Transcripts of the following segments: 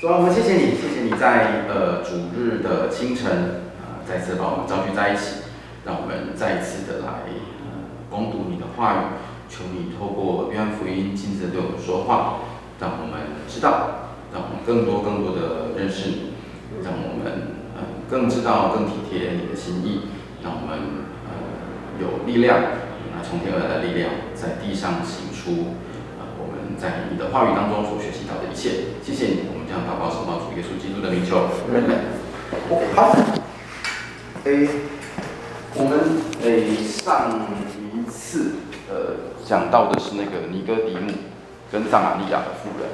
主啊，我们谢谢你，谢谢你在呃主日的清晨啊、呃，再次把我们召聚在一起，让我们再一次的来呃攻读你的话语，求你透过约翰福音亲自对我们说话，让我们知道，让我们更多更多的认识你，让我们呃更知道更体贴你的心意，让我们呃有力量，那从天而来的力量，在地上行出。呃我们在你的话语当中所学习到的一切，谢谢你。我们将祷告奉主耶稣基督的名求。好。诶，我们诶上一次呃讲到的是那个尼哥底母跟撒玛利亚的妇人。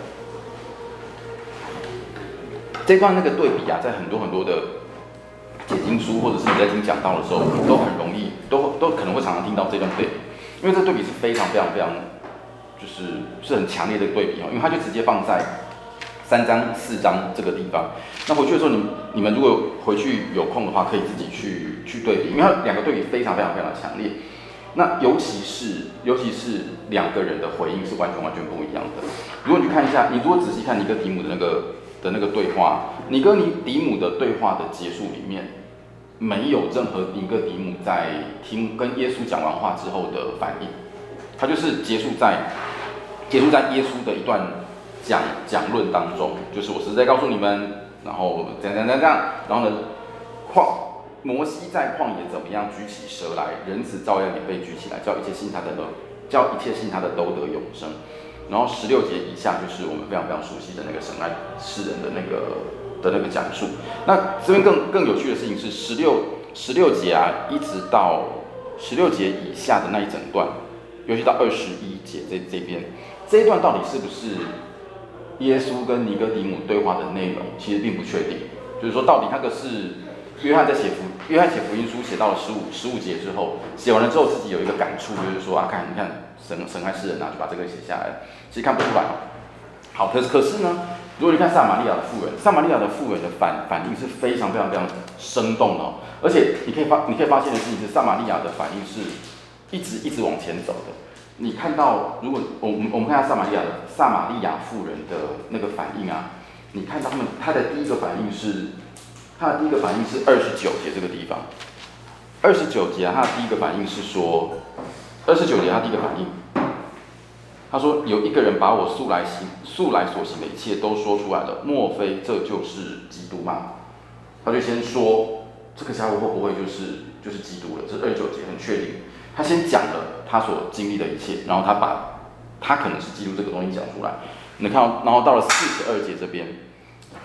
这段那个对比啊，在很多很多的解经书或者是你在听讲道的时候，都很容易，都都可能会常常听到这段对比，因为这对比是非常非常非常。就是是很强烈的对比哦，因为它就直接放在三章四章这个地方。那回去的时候，你你们如果回去有空的话，可以自己去去对比，因为它两个对比非常非常非常的强烈。那尤其是尤其是两个人的回应是完全完全不一样的。如果你看一下，你如果仔细看尼哥底母的那个的那个对话，你跟尼哥底母的对话的结束里面，没有任何尼哥底母在听跟耶稣讲完话之后的反应。他就是结束在结束在耶稣的一段讲讲论当中，就是我实在告诉你们，然后这样这样这样，然后呢，旷摩西在旷野怎么样举起蛇来，人子照样也被举起来，叫一切信他的都叫一切信他的都得永生。然后十六节以下就是我们非常非常熟悉的那个神爱世人的那个的那个讲述。那这边更更有趣的事情是十六十六节啊，一直到十六节以下的那一整段。尤其到二十一节这这边，这一段到底是不是耶稣跟尼哥底母对话的内容，其实并不确定。就是说，到底那个是约翰在写福约翰写福音书写到了十五十五节之后，写完了之后自己有一个感触，就是说啊，看你看神神爱世人啊，就把这个写下来。其实看不出来。好，可是可是呢，如果你看撒玛利亚的妇人，撒玛利亚的妇人的反反应是非常非常非常生动哦，而且你可以发你可以发现的事情是，撒玛利亚的反应是。一直一直往前走的，你看到，如果我们我们看下撒玛利亚的撒玛利亚妇人的那个反应啊，你看他们他的第一个反应是，他的第一个反应是二十九节这个地方，二十九节啊，他的第一个反应是说，二十九节他第一个反应，他说有一个人把我素来行素来所行的一切都说出来了，莫非这就是基督吗？他就先说这个家伙会不会就是就是基督了？这二十九节很确定。他先讲了他所经历的一切，然后他把他可能是基督这个东西讲出来。你看，然后到了四十二节这边，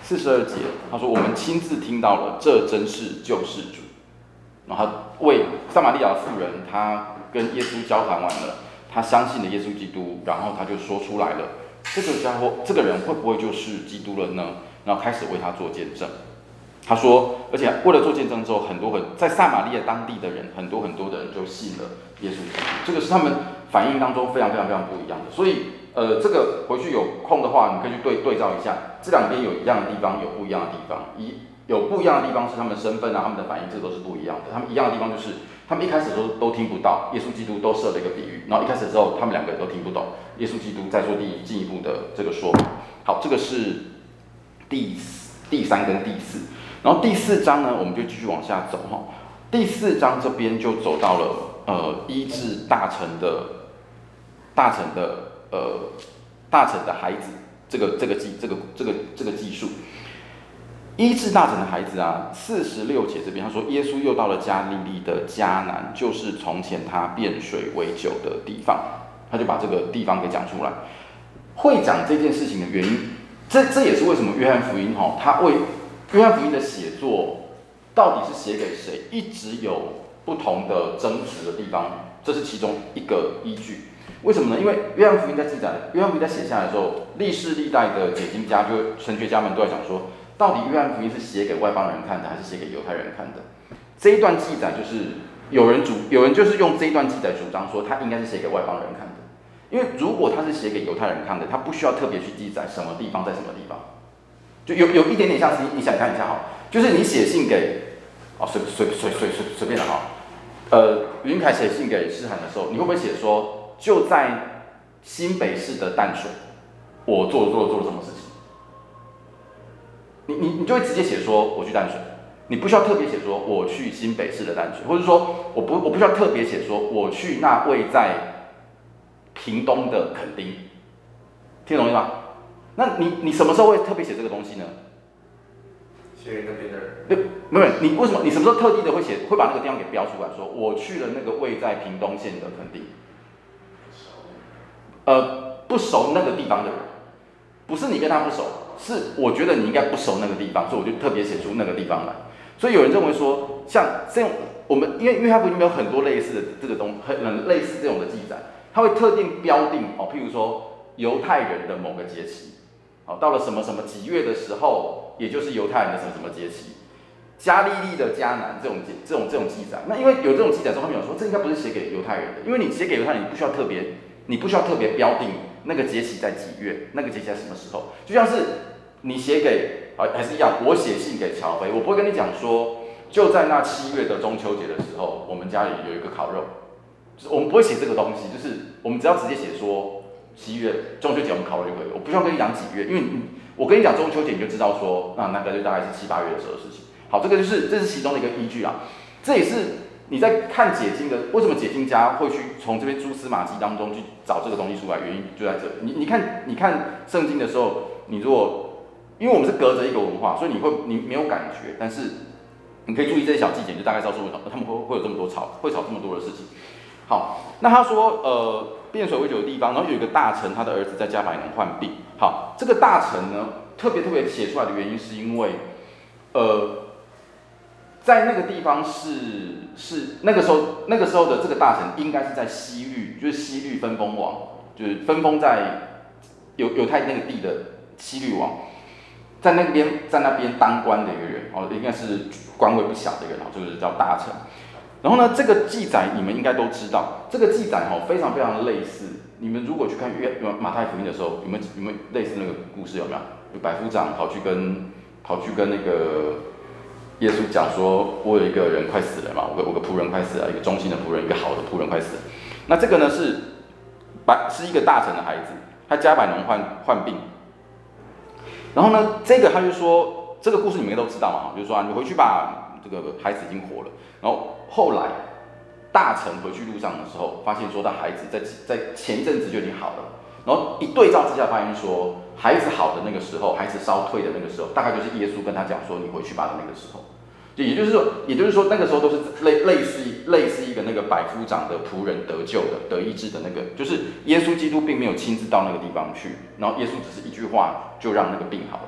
四十二节他说：“我们亲自听到了，这真是救世主。”然后他为撒玛利亚妇人，他跟耶稣交谈完了，他相信了耶稣基督，然后他就说出来了：“这个家伙，这个人会不会就是基督了呢？”然后开始为他做见证。他说，而且为了做见证之后，很多很在撒玛利亚当地的人，很多很多的人就信了耶稣基督。这个是他们反应当中非常非常非常不一样的。所以，呃，这个回去有空的话，你可以去对对照一下，这两边有一样的地方，有不一样的地方。一有不一样的地方是他们身份啊，他们的反应，这都是不一样的。他们一样的地方就是，他们一开始都都听不到，耶稣基督都设了一个比喻，然后一开始之后，他们两个人都听不懂，耶稣基督在做第进一步的这个说法。好，这个是第第三跟第四。然后第四章呢，我们就继续往下走哈。第四章这边就走到了呃医治大臣的大臣的呃大臣的孩子这个这个技这个这个这个技术。医治大臣的孩子啊，四十六节这边他说，耶稣又到了加利利的迦南，就是从前他变水为酒的地方，他就把这个地方给讲出来。会讲这件事情的原因，这这也是为什么约翰福音哈，他为约翰福音的写作到底是写给谁，一直有不同的争执的地方，这是其中一个依据。为什么呢？因为约翰福音在记载，约翰福音在写下来的时候，历世历代的解经家，就神学家们都在讲说，到底约翰福音是写给外邦人看的，还是写给犹太人看的？这一段记载就是有人主，有人就是用这一段记载主张说，他应该是写给外邦人看的，因为如果他是写给犹太人看的，他不需要特别去记载什么地方在什么地方。就有有一点点像是，你想看一下哈，就是你写信给，哦，随随随随随随便的哈，呃，云凯写信给诗涵的时候，你会不会写说，就在新北市的淡水，我做做了做了什么事情？你你你就会直接写说我去淡水，你不需要特别写说我去新北市的淡水，或者说我不我不需要特别写说我去那位在屏东的垦丁，听懂意思吗？那你你什么时候会特别写这个东西呢？写给那边的人。对，没有，你为什么你什么时候特地的会写会把那个地方给标出来说我去了那个位在屏东县的垦丁？呃，不熟那个地方的人，不是你跟他不熟，是我觉得你应该不熟那个地方，所以我就特别写出那个地方来。所以有人认为说，像这种我们因为约翰福音有很多类似的这个东很很类似这种的记载，他会特定标定哦，譬如说犹太人的某个节期，哦，到了什么什么几月的时候，也就是犹太人的什么什么节期，加利利的迦南这种这种这种记载。那因为有这种记载之后，他们有说这应该不是写给犹太人的，因为你写给犹太人，你不需要特别。你不需要特别标定那个节期在几月，那个节期在什么时候，就像是你写给啊，还是一样，我写信给乔飞，我不会跟你讲说，就在那七月的中秋节的时候，我们家里有一个烤肉，我们不会写这个东西，就是我们只要直接写说七月中秋节我们考虑就可以，我不需要跟你讲几月，因为我跟你讲中秋节你就知道说，那那个就大概是七八月的时候的事情。好，这个就是这是其中的一个依据啊，这也是。你在看解经的，为什么解经家会去从这边蛛丝马迹当中去找这个东西出来？原因就在这里。你你看，你看圣经的时候，你如果因为我们是隔着一个文化，所以你会你没有感觉，但是你可以注意这些小细节，就大概知道说为什么他们会会有这么多吵，会吵这么多的事情。好，那他说呃，变水为酒的地方，然后有一个大臣，他的儿子在加百农患病。好，这个大臣呢，特别特别写出来的原因是因为呃。在那个地方是是那个时候那个时候的这个大臣应该是在西域，就是西域分封王，就是分封在犹犹太那个地的西律王，在那边在那边当官的一个人哦，应该是官位不小的一个人，就是叫大臣。然后呢，这个记载你们应该都知道，这个记载哦非常非常类似。你们如果去看约马太福音的时候，有没有有没有类似那个故事有没有？就百夫长跑去跟跑去跟那个。耶稣讲说：“我有一个人快死了嘛，我个我个仆人快死了，一个忠心的仆人，一个好的仆人快死了。那这个呢是百是一个大臣的孩子，他加百农患患病。然后呢，这个他就说，这个故事你们都知道嘛，就是说啊，你回去吧，这个孩子已经活了。然后后来大臣回去路上的时候，发现说他孩子在在前一阵子就已经好了。然后一对照之下，发现说孩子好的那个时候，孩子烧退的那个时候，大概就是耶稣跟他讲说你回去吧的那个时候。”就也就是说，也就是说，那个时候都是类类似类似一个那个百夫长的仆人得救的得医治的那个，就是耶稣基督并没有亲自到那个地方去，然后耶稣只是一句话就让那个病好了。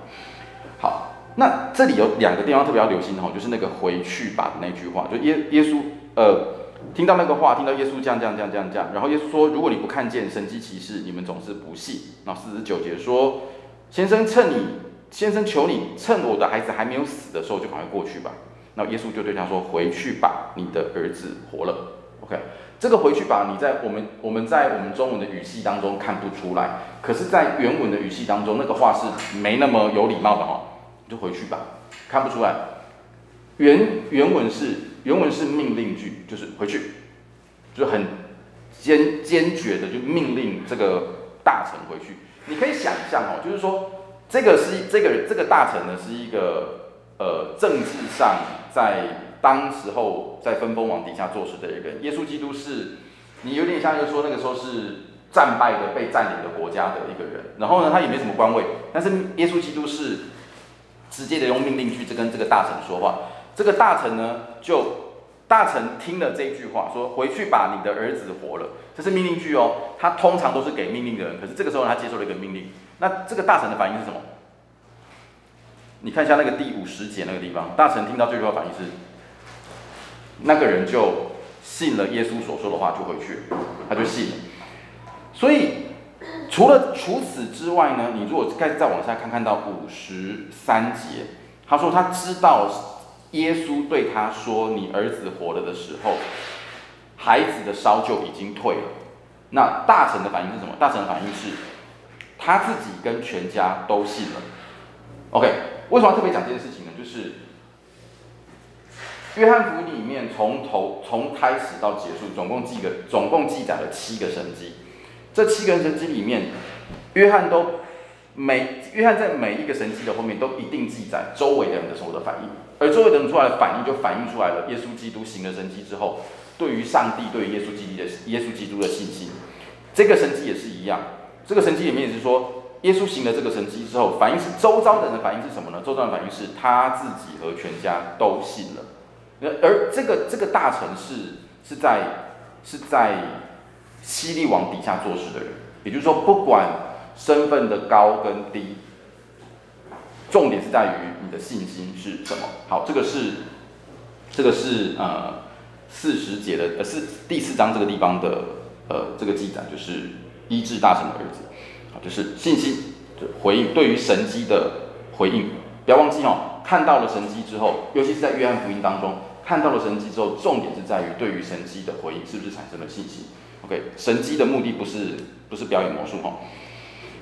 好，那这里有两个地方特别要留心哈，就是那个回去吧的那句话，就耶耶稣呃听到那个话，听到耶稣这样这样这样这样这样，然后耶稣说，如果你不看见神迹奇事，你们总是不信。那四十九节说，先生趁你先生求你趁我的孩子还没有死的时候就赶快过去吧。那耶稣就对他说：“回去吧，你的儿子活了。” OK，这个“回去吧”，你在我们我们在我们中文的语气当中看不出来，可是，在原文的语气当中，那个话是没那么有礼貌的就回去吧，看不出来。原原文是原文是命令句，就是回去，就很坚坚决的就命令这个大臣回去。你可以想象哦，就是说这个是这个这个大臣呢是一个。呃，政治上在当时候在分封王底下做事的一个人，耶稣基督是，你有点像就是说那个时候是战败的被占领的国家的一个人，然后呢，他也没什么官位，但是耶稣基督是直接的用命令句子跟这个大臣说话，这个大臣呢就大臣听了这句话说，回去把你的儿子活了，这是命令句哦，他通常都是给命令的人，可是这个时候他接受了一个命令，那这个大臣的反应是什么？你看一下那个第五十节那个地方，大臣听到这句话反应是，那个人就信了耶稣所说的话，就回去，他就信了。所以除了除此之外呢，你如果再再往下看，看到五十三节，他说他知道耶稣对他说你儿子活了的时候，孩子的烧就已经退了。那大臣的反应是什么？大臣的反应是，他自己跟全家都信了。OK。为什么要特别讲这件事情呢？就是约翰福音里面从头从开始到结束，总共记个总共记载了七个神迹。这七个神迹里面，约翰都每约翰在每一个神迹的后面都一定记载周围的人的所有的反应，而周围的人出来的反应就反映出来了耶稣基督行了神迹之后，对于上帝对于耶稣基督的耶稣基督的信心。这个神迹也是一样，这个神迹里面也是说，耶稣行了这个神迹之后，反应是周遭的人的反应是什么呢？周遭的反应是他自己和全家都信了。而这个这个大城市是在是在犀利往底下做事的人，也就是说，不管身份的高跟低，重点是在于你的信心是什么。好，这个是这个是呃四十节的呃是第四章这个地方的呃这个记载，就是医治大神的儿子，好，就是信心就回应对于神迹的回应。不要忘记哦，看到了神迹之后，尤其是在约翰福音当中。看到了神迹之后，重点是在于对于神迹的回应是不是产生了信心？OK，神迹的目的不是不是表演魔术哈。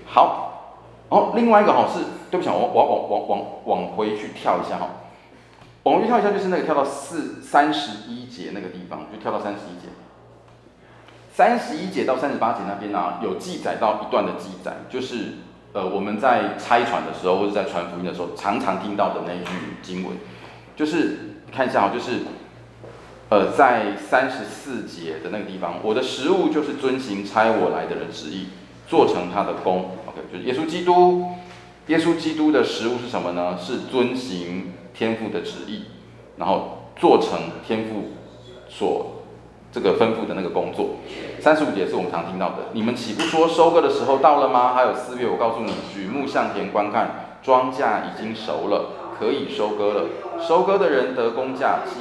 好，哦，另外一个哈是，对不起，我我往往往往回去跳一下哈，往回去跳一下就是那个跳到四三十一节那个地方，就跳到三十一节。三十一节到三十八节那边呢、啊，有记载到一段的记载，就是呃我们在拆船的时候或者在传福音的时候，常常听到的那一句经文，就是。看一下啊，就是，呃，在三十四节的那个地方，我的食物就是遵行差我来的人旨意，做成他的工。OK，就是耶稣基督，耶稣基督的食物是什么呢？是遵行天父的旨意，然后做成天父所这个吩咐的那个工作。三十五节是我们常听到的，你们岂不说收割的时候到了吗？还有四月，我告诉你，举目向田观看，庄稼已经熟了。可以收割了，收割的人得工价，积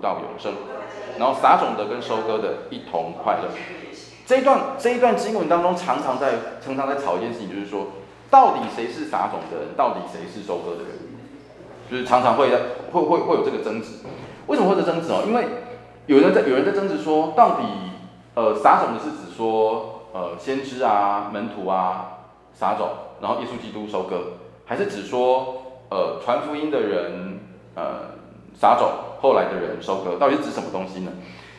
到永生。然后撒种的跟收割的一同快乐。这一段这一段经文当中，常常在常常在吵一件事情，就是说，到底谁是撒种的人，到底谁是收割的人，就是常常会在会会会有这个争执。为什么会有争执哦？因为有人在有人在争执说，到底呃撒种的是指说呃先知啊门徒啊撒种，然后耶稣基督收割，还是指说？呃，传福音的人，呃，撒种，后来的人收割，到底是指什么东西呢？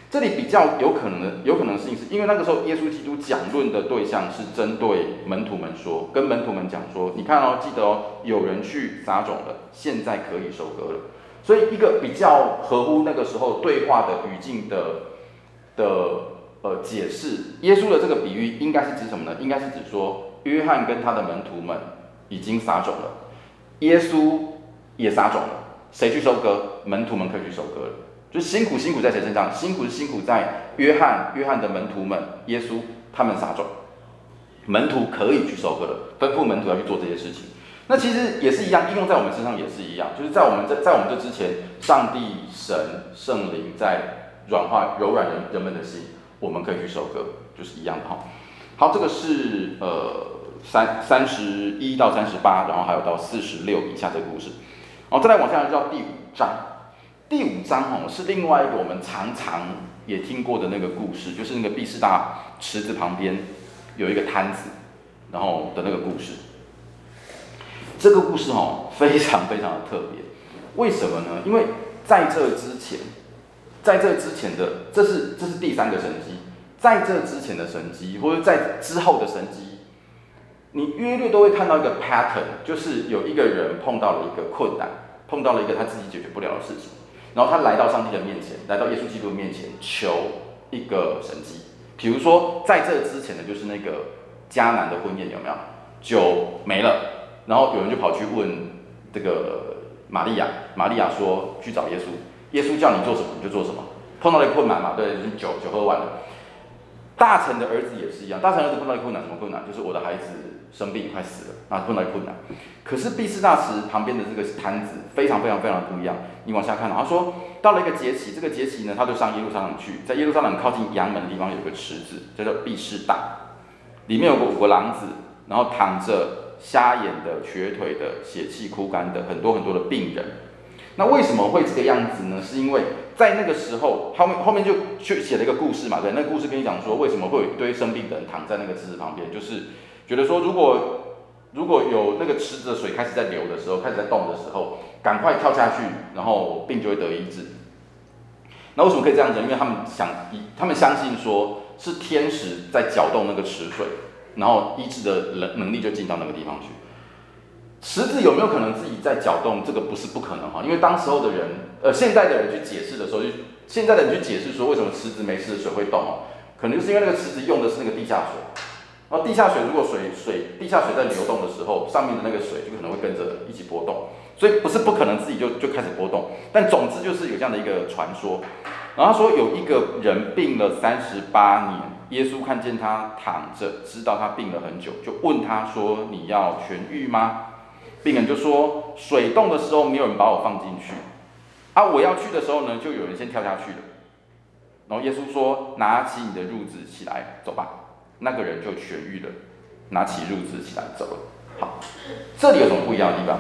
这里比较有可能的，有可能性是因为那个时候耶稣基督讲论的对象是针对门徒们说，跟门徒们讲说，你看哦，记得哦，有人去撒种了，现在可以收割了。所以一个比较合乎那个时候对话的语境的的呃解释，耶稣的这个比喻应该是指什么呢？应该是指说，约翰跟他的门徒们已经撒种了。耶稣也撒种了，谁去收割？门徒们可以去收割了。就辛苦辛苦在谁身上？辛苦是辛苦在约翰，约翰的门徒们，耶稣他们撒种，门徒可以去收割了，吩咐门徒要去做这些事情。那其实也是一样，应用在我们身上也是一样，就是在我们在在我们这之前，上帝神圣灵在软化柔软人人们的心，我们可以去收割，就是一样的哈。好，这个是呃。三三十一到三十八，然后还有到四十六以下这个故事，然后再来往下就到第五章。第五章哦是另外一个我们常常也听过的那个故事，就是那个毕士大池子旁边有一个摊子，然后的那个故事。这个故事哦非常非常的特别，为什么呢？因为在这之前，在这之前的这是这是第三个神迹，在这之前的神迹，或者在之后的神迹。你约略都会看到一个 pattern，就是有一个人碰到了一个困难，碰到了一个他自己解决不了的事情，然后他来到上帝的面前，来到耶稣基督的面前求一个神迹。比如说在这之前的就是那个迦南的婚宴有没有？酒没了，然后有人就跑去问这个玛利亚，玛利亚说去找耶稣，耶稣叫你做什么你就做什么。碰到了困难嘛，对，酒酒喝完了。大臣的儿子也是一样，大臣儿子碰到一个困难，什么困难？就是我的孩子。生病快死了，那碰到困难。可是毕士大池旁边的这个摊子非常非常非常不一样。你往下看，他说到了一个节期，这个节期呢，他就上耶路撒冷去，在耶路撒冷靠近阳门的地方有个池子，叫做毕士大，里面有个五个廊子，然后躺着瞎眼的、瘸腿的、血气枯干的很多很多的病人。那为什么会这个样子呢？是因为在那个时候，后面后面就去写了一个故事嘛，对，那个故事跟你讲说，为什么会有一堆生病的人躺在那个池子旁边，就是。觉得说，如果如果有那个池子的水开始在流的时候，开始在动的时候，赶快跳下去，然后病就会得医治。那为什么可以这样子？因为他们想，他们相信说是天使在搅动那个池水，然后医治的能能力就进到那个地方去。池子有没有可能自己在搅动？这个不是不可能哈，因为当时候的人，呃，现在的人去解释的时候，就现在的人去解释说为什么池子没事的水会动，可能就是因为那个池子用的是那个地下水，然后地下水如果水水地下水在流动的时候，上面的那个水就可能会跟着一起波动，所以不是不可能自己就就开始波动，但总之就是有这样的一个传说。然后他说有一个人病了三十八年，耶稣看见他躺着，知道他病了很久，就问他说：“你要痊愈吗？”病人就说：“水动的时候没有人把我放进去，啊，我要去的时候呢，就有人先跳下去了。”然后耶稣说：“拿起你的褥子起来走吧。”那个人就痊愈了，拿起褥子起来走了。好，这里有什么不一样的地方？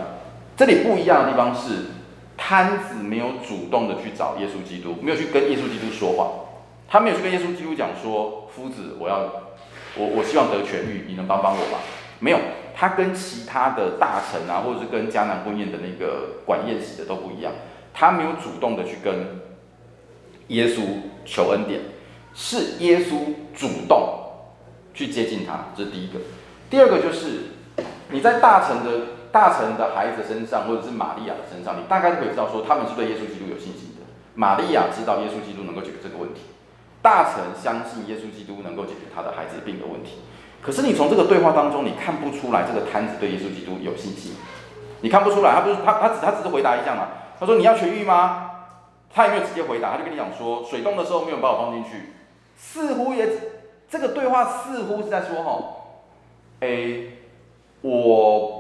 这里不一样的地方是。摊子没有主动的去找耶稣基督，没有去跟耶稣基督说话，他没有去跟耶稣基督讲说：“夫子，我要，我我希望得痊愈，你能帮帮我吗？”没有，他跟其他的大臣啊，或者是跟迦南婚宴的那个管宴席的都不一样，他没有主动的去跟耶稣求恩典，是耶稣主动去接近他，这是第一个。第二个就是你在大臣的。大臣的孩子身上，或者是玛利亚的身上，你大概就可以知道说，他们是对耶稣基督有信心的。玛利亚知道耶稣基督能够解决这个问题，大臣相信耶稣基督能够解决他的孩子病的问题。可是你从这个对话当中，你看不出来这个瘫子对耶稣基督有信心，你看不出来，他不是他他只他只是回答一下嘛？他说你要痊愈吗？他也没有直接回答，他就跟你讲说，水冻的时候没有把我放进去，似乎也这个对话似乎是在说吼，诶，我。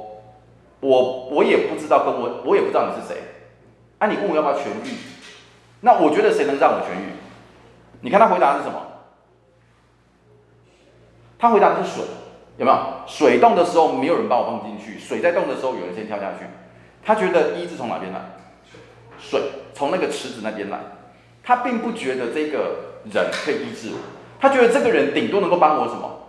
我我也不知道，跟我我也不知道你是谁，啊，你问我要不要痊愈？那我觉得谁能让我痊愈？你看他回答的是什么？他回答的是水，有没有？水动的时候没有人把我放进去，水在动的时候有人先跳下去。他觉得医治从哪边来？水从那个池子那边来。他并不觉得这个人可以医治我，他觉得这个人顶多能够帮我什么？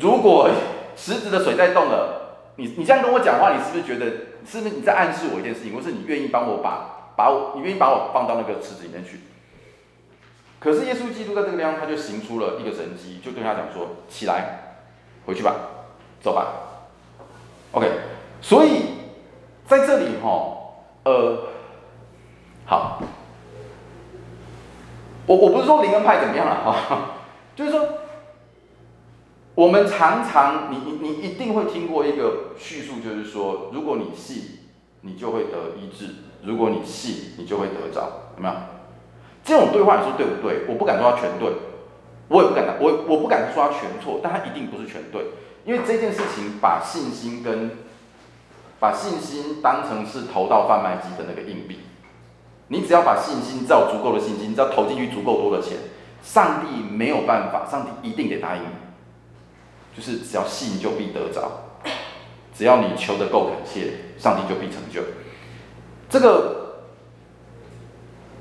如果池子的水在动了。你你这样跟我讲话，你是不是觉得是不是你在暗示我一件事情，或是你愿意帮我把把我你愿意把我放到那个池子里面去？可是耶稣基督在这个地方，他就行出了一个神迹，就对他讲说：“起来，回去吧，走吧。” OK，所以在这里哈，呃，好，我我不是说灵恩派怎么样了哈，就是说。我们常常，你你你一定会听过一个叙述，就是说，如果你信，你就会得医治；如果你信，你就会得着，有没有？这种对话你说对不对？我不敢说它全对，我也不敢，我我不敢说它全错，但它一定不是全对，因为这件事情把信心跟把信心当成是投到贩卖机的那个硬币，你只要把信心造足够的信心，只要投进去足够多的钱，上帝没有办法，上帝一定得答应你。就是只要信就必得着，只要你求得够恳切，上帝就必成就。这个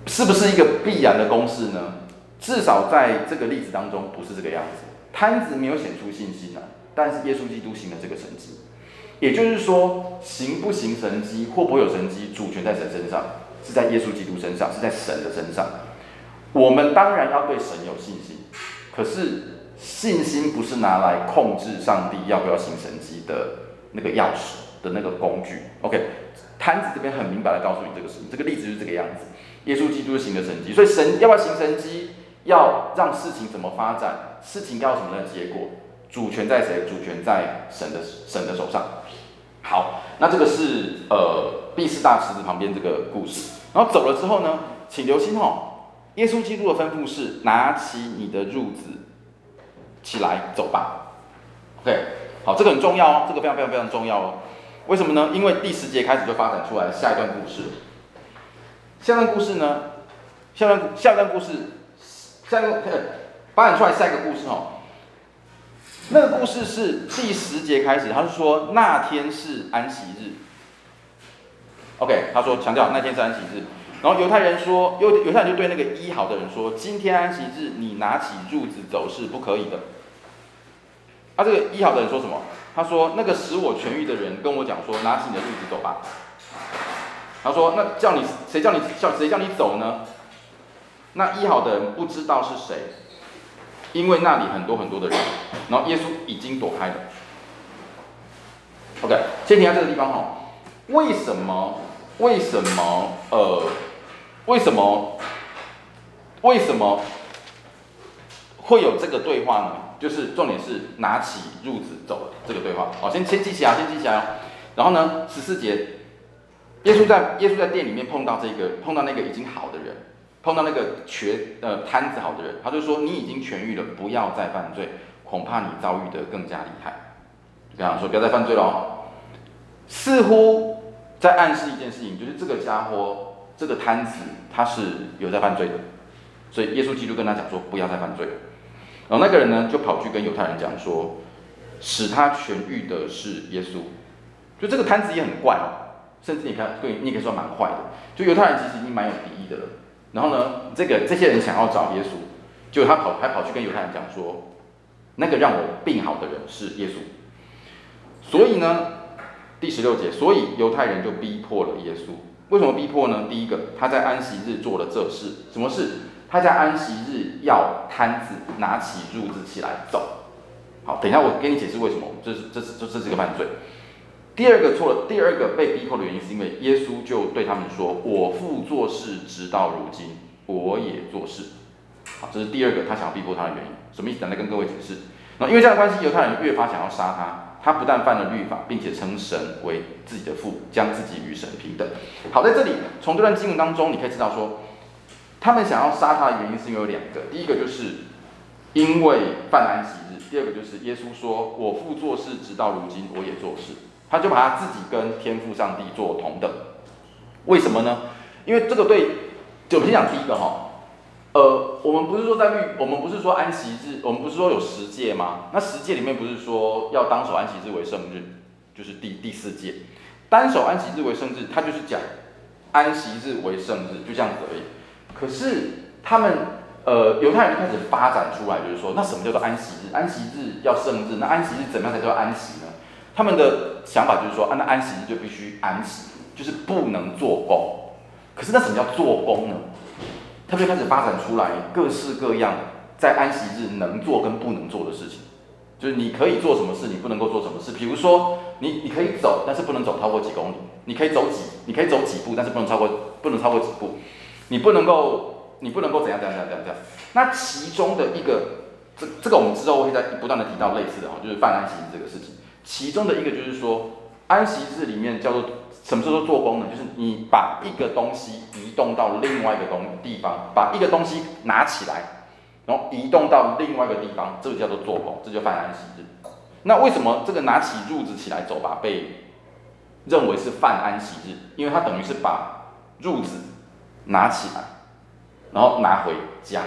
是不是一个必然的公式呢？至少在这个例子当中不是这个样子。摊子没有显出信心来，但是耶稣基督行了这个神迹。也就是说，行不行神迹或不会有神迹，主权在神身上，是在耶稣基督身上，是在神的身上。我们当然要对神有信心，可是。信心不是拿来控制上帝要不要行神迹的那个钥匙的那个工具。OK，瘫子这边很明白的告诉你这个事情，这个例子就是这个样子。耶稣基督行的神迹，所以神要不要行神迹，要让事情怎么发展，事情要什么样的结果，主权在谁？主权在神的神的手上。好，那这个是呃第四大池子旁边这个故事。然后走了之后呢，请留心哦，耶稣基督的吩咐是拿起你的褥子。起来，走吧。OK，好，这个很重要哦，这个非常非常非常重要哦。为什么呢？因为第十节开始就发展出来下一段故事。下段故事呢？下段下段故事，下一个发展出来下一个故事哦。那个故事是第十节开始，他是说那天是安息日。OK，他说强调那天是安息日。然后犹太人说，犹犹太人就对那个医好的人说：“今天安息日，你拿起褥子走是不可以的。”啊，这个医好的人说什么？他说：“那个使我痊愈的人跟我讲说，拿起你的褥子走吧。”他说：“那叫你谁叫你叫谁叫你走呢？”那医好的人不知道是谁，因为那里很多很多的人。然后耶稣已经躲开了。OK，先停在这个地方哈。为什么？为什么？呃，为什么？为什么会有这个对话呢？就是重点是拿起褥子走了这个对话。好，先先记起来，先记起来哦。然后呢，十四节，耶稣在耶稣在店里面碰到这个碰到那个已经好的人，碰到那个瘸呃瘫子好的人，他就说：“你已经痊愈了，不要再犯罪，恐怕你遭遇得更加厉害。”就这样说：“不要再犯罪了哦。”似乎在暗示一件事情，就是这个家伙，这个摊子，他是有在犯罪的，所以耶稣基督跟他讲说，不要再犯罪。然后那个人呢，就跑去跟犹太人讲说，使他痊愈的是耶稣。就这个摊子也很怪，甚至你看，对，你可以说蛮坏的。就犹太人其实已经蛮有敌意的了。然后呢，这个这些人想要找耶稣，就他跑还跑去跟犹太人讲说，那个让我病好的人是耶稣。所以呢。第十六节，所以犹太人就逼迫了耶稣。为什么逼迫呢？第一个，他在安息日做了这事。什么事？他在安息日要摊子拿起褥子起来走。好，等一下我给你解释为什么。这是这是这是这个犯罪。第二个错了，第二个被逼迫的原因是因为耶稣就对他们说：“我父做事直到如今，我也做事。”好，这是第二个他想要逼迫他的原因。什么意思？来跟各位解释。那因为这样的关系，犹太人越发想要杀他。他不但犯了律法，并且称神为自己的父，将自己与神平等。好，在这里从这段经文当中，你可以知道说，他们想要杀他的原因是因为有两个。第一个就是因为犯安息日，第二个就是耶稣说：“我父做事，直到如今，我也做事。”他就把他自己跟天父上帝做同等。为什么呢？因为这个对，就先讲第一个哈。呃，我们不是说在律，我们不是说安息日，我们不是说有十诫吗？那十诫里面不是说要当守安息日为圣日，就是第第四诫，单守安息日为圣日，他就是讲安息日为圣日，就这样子而已。可是他们呃犹太人开始发展出来，就是说，那什么叫做安息日？安息日要圣日，那安息日怎么样才叫安息呢？他们的想法就是说，啊，那安息日就必须安息，就是不能做工。可是那什么叫做工呢？他就开始发展出来各式各样在安息日能做跟不能做的事情，就是你可以做什么事，你不能够做什么事。比如说，你你可以走，但是不能走超过几公里；你可以走几，你可以走几步，但是不能超过不能超过几步。你不能够，你不能够怎样怎样怎样怎样。那其中的一个，这这个我们之后会在不断的提到类似的哈，就是犯安息日这个事情。其中的一个就是说，安息日里面叫做。什么叫做做工呢？就是你把一个东西移动到另外一个东地方，把一个东西拿起来，然后移动到另外一个地方，这个叫做做工，这就犯安息日。那为什么这个拿起褥子起来走吧，被认为是犯安息日？因为它等于是把褥子拿起来，然后拿回家。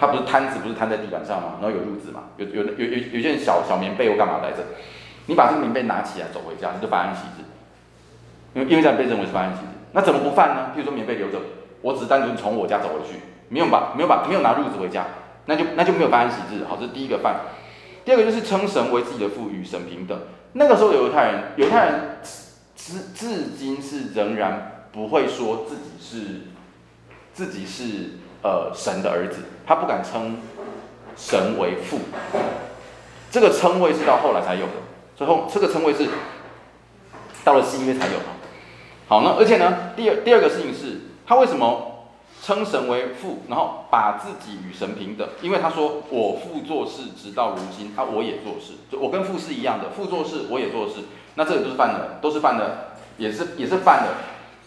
它不是摊子，不是摊在地板上吗？然后有褥子嘛，有有有有有件小小棉被，我干嘛来着？你把这个棉被拿起来走回家，这就犯安息日。因为因为这样被认为是犯安息日，那怎么不犯呢？譬如说棉被留着，我只单纯从我家走回去，没有把没有把没有拿褥子回家，那就那就没有犯安息日。好，这是第一个犯。第二个就是称神为自己的父，与神平等。那个时候犹太人，犹太人至至今是仍然不会说自己是自己是呃神的儿子，他不敢称神为父。这个称谓是到后来才有的，最后这个称谓是到了新约才有的。好，那而且呢，第二第二个事情是，他为什么称神为父，然后把自己与神平等？因为他说我父做事直到如今，他、我也做事，就我跟父是一样的，父做事我也做事，那这个都是犯的，都是犯的，也是也是犯的，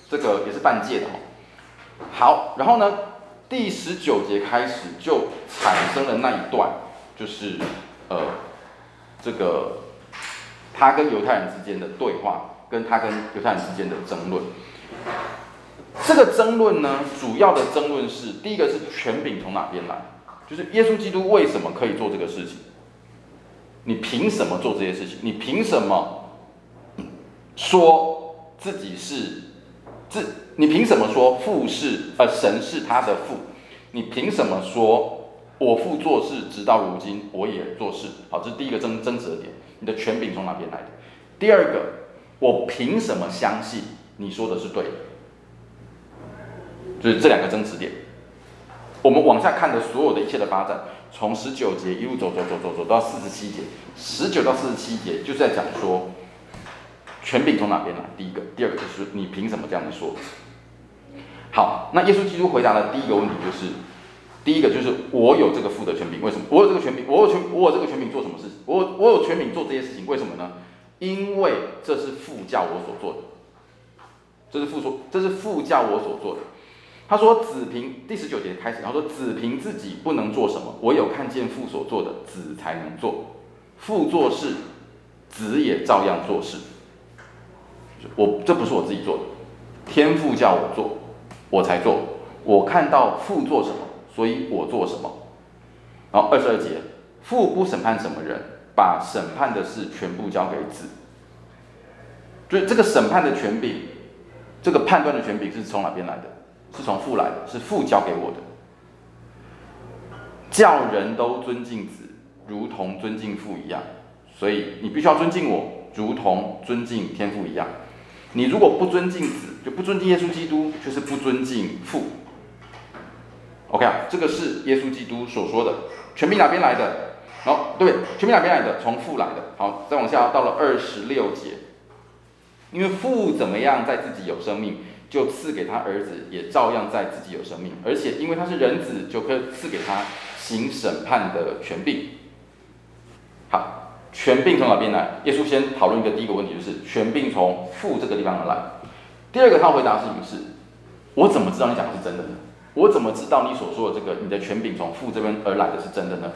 这个也是犯戒的。好，然后呢，第十九节开始就产生了那一段，就是呃，这个他跟犹太人之间的对话。跟他跟犹太人之间的争论，这个争论呢，主要的争论是第一个是权柄从哪边来，就是耶稣基督为什么可以做这个事情？你凭什么做这些事情？你凭什么说自己是自？你凭什么说父是呃神是他的父？你凭什么说我父做事直到如今我也做事？好，这是第一个争争执的点，你的权柄从哪边来的？第二个。我凭什么相信你说的是对的？就是这两个争执点。我们往下看的所有的一切的发展，从十九节一路走走走走走到四十七节，十九到四十七节就是在讲说，权柄从哪边来？第一个，第二个就是你凭什么这样子说？好，那耶稣基督回答的第一个问题就是，第一个就是我有这个父的权柄，为什么？我有这个权柄，我有权，我有这个权柄做什么事情？我我有权柄做这些事情，为什么呢？因为这是父教我所做的，这是父说，这是父教我所做的。他说：“子凭第十九节开始，他说子凭自己不能做什么，唯有看见父所做的，子才能做。父做事，子也照样做事。我这不是我自己做的，天父叫我做，我才做。我看到父做什么，所以我做什么。然后二十二节，父不审判什么人，把审判的事全部交给子。所以这个审判的权柄，这个判断的权柄是从哪边来的？”是从父来的，是父交给我的，叫人都尊敬子，如同尊敬父一样。所以你必须要尊敬我，如同尊敬天父一样。你如果不尊敬子，就不尊敬耶稣基督，却是不尊敬父。OK 啊，这个是耶稣基督所说的。权柄哪边来的？好，对，权柄哪边来的？从父来的。好，再往下到了二十六节，因为父怎么样，在自己有生命。就赐给他儿子，也照样在自己有生命，而且因为他是人子，就可以赐给他行审判的权柄。好，权柄从哪边来？耶稣先讨论一个第一个问题，就是权柄从父这个地方而来。第二个他回答的事情是：我怎么知道你讲的是真的呢？我怎么知道你所说的这个你的权柄从父这边而来的是真的呢？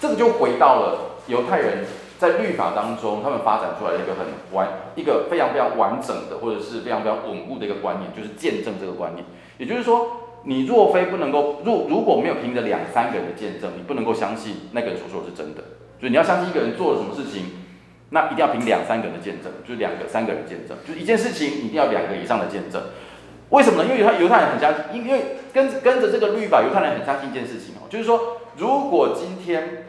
这个就回到了犹太人。在律法当中，他们发展出来的一个很完、一个非常非常完整的，或者是非常非常稳固的一个观念，就是见证这个观念。也就是说，你若非不能够，如如果没有凭着两三个人的见证，你不能够相信那个人所说的是真的。所以你要相信一个人做了什么事情，那一定要凭两三个人的见证，就是两个、三个人见证，就是一件事情一定要两个以上的见证。为什么呢？因为他犹太人很相信，因因为跟跟着这个律法，犹太人很相信一件事情哦，就是说，如果今天。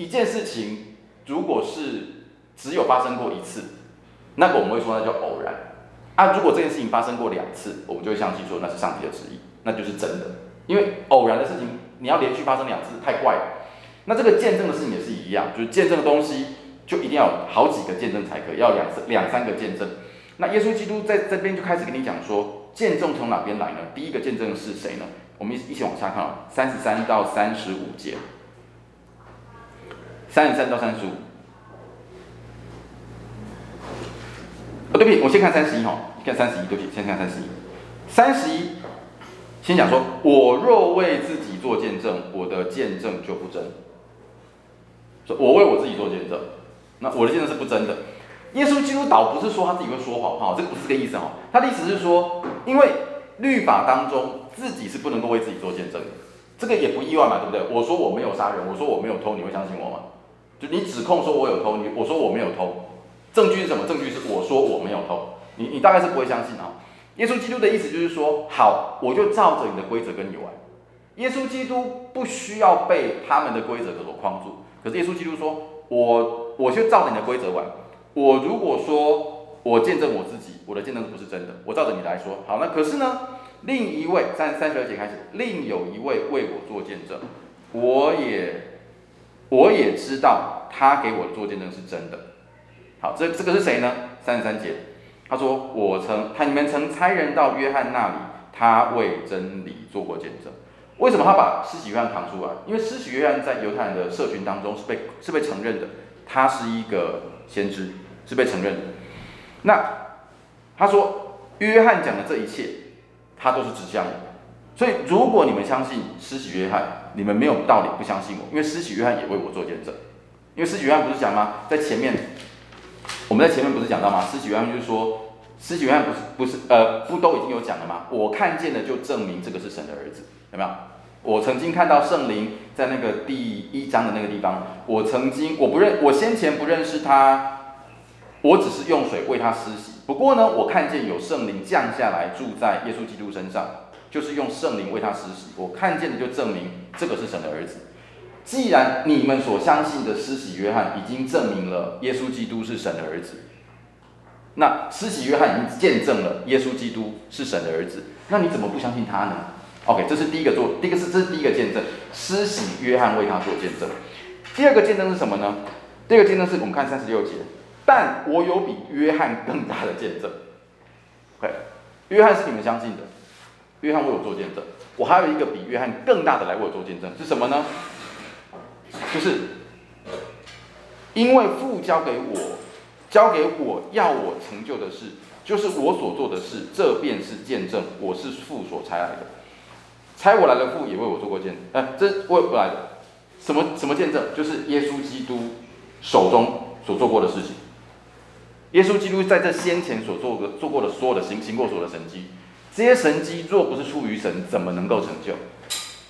一件事情，如果是只有发生过一次，那个我们会说那叫偶然啊。如果这件事情发生过两次，我们就会相信说那是上帝的旨意，那就是真的。因为偶然的事情，你要连续发生两次，太怪了。那这个见证的事情也是一样，就是见证的东西就一定要好几个见证才可以，要两次两三个见证。那耶稣基督在这边就开始跟你讲说，见证从哪边来呢？第一个见证是谁呢？我们一一起往下看啊，三十三到三十五节。三十三到三十五，哦，对不起，我先看三十一哈，看三十一，对不起，先看三十一。三十一，先讲说，我若为自己做见证，我的见证就不真。说我为我自己做见证，那我的见证是不真的。耶稣基督倒不是说他自己会说谎哈，这个不是这个意思哈，他的意思是说，因为律法当中自己是不能够为自己做见证的，这个也不意外嘛，对不对？我说我没有杀人，我说我没有偷，你会相信我吗？就你指控说我有偷，你我说我没有偷，证据是什么？证据是我说我没有偷，你你大概是不会相信啊。耶稣基督的意思就是说，好，我就照着你的规则跟你玩。耶稣基督不需要被他们的规则所框住，可是耶稣基督说，我我就照着你的规则玩。我如果说我见证我自己，我的见证不是真的，我照着你来说，好，那可是呢，另一位三三十二节开始，另有一位为我做见证，我也。我也知道他给我做见证是真的。好，这这个是谁呢？三十三节，他说我曾他你们曾差人到约翰那里，他为真理做过见证。为什么他把施洗约翰扛出来？因为施洗约翰在犹太人的社群当中是被是被承认的，他是一个先知，是被承认的。那他说约翰讲的这一切，他都是指向我。所以，如果你们相信施洗约翰，你们没有道理不相信我，因为施洗约翰也为我做见证。因为施洗约翰不是讲吗？在前面，我们在前面不是讲到吗？施洗约翰就是说，施洗约翰不是不是呃，不都已经有讲了吗？我看见了就证明这个是神的儿子，有没有？我曾经看到圣灵在那个第一章的那个地方，我曾经我不认，我先前不认识他，我只是用水为他施洗。不过呢，我看见有圣灵降下来住在耶稣基督身上。就是用圣灵为他施洗，我看见的就证明这个是神的儿子。既然你们所相信的施洗约翰已经证明了耶稣基督是神的儿子，那施洗约翰已经见证了耶稣基督是神的儿子，那你怎么不相信他呢？OK，这是第一个做，第一个是这是第一个见证，施洗约翰为他做见证。第二个见证是什么呢？第二个见证是我们看三十六节，但我有比约翰更大的见证。OK，约翰是你们相信的，约翰为我做见证。我还有一个比约翰更大的来为我做见证，是什么呢？就是因为父交给我，交给我要我成就的事，就是我所做的事，这便是见证，我是父所差来的。差我来的父也为我做过见证，哎，这为我来的什么什么见证？就是耶稣基督手中所做过的事情。耶稣基督在这先前所做的做过的所有的行行过所有的神迹，这些神迹若不是出于神，怎么能够成就？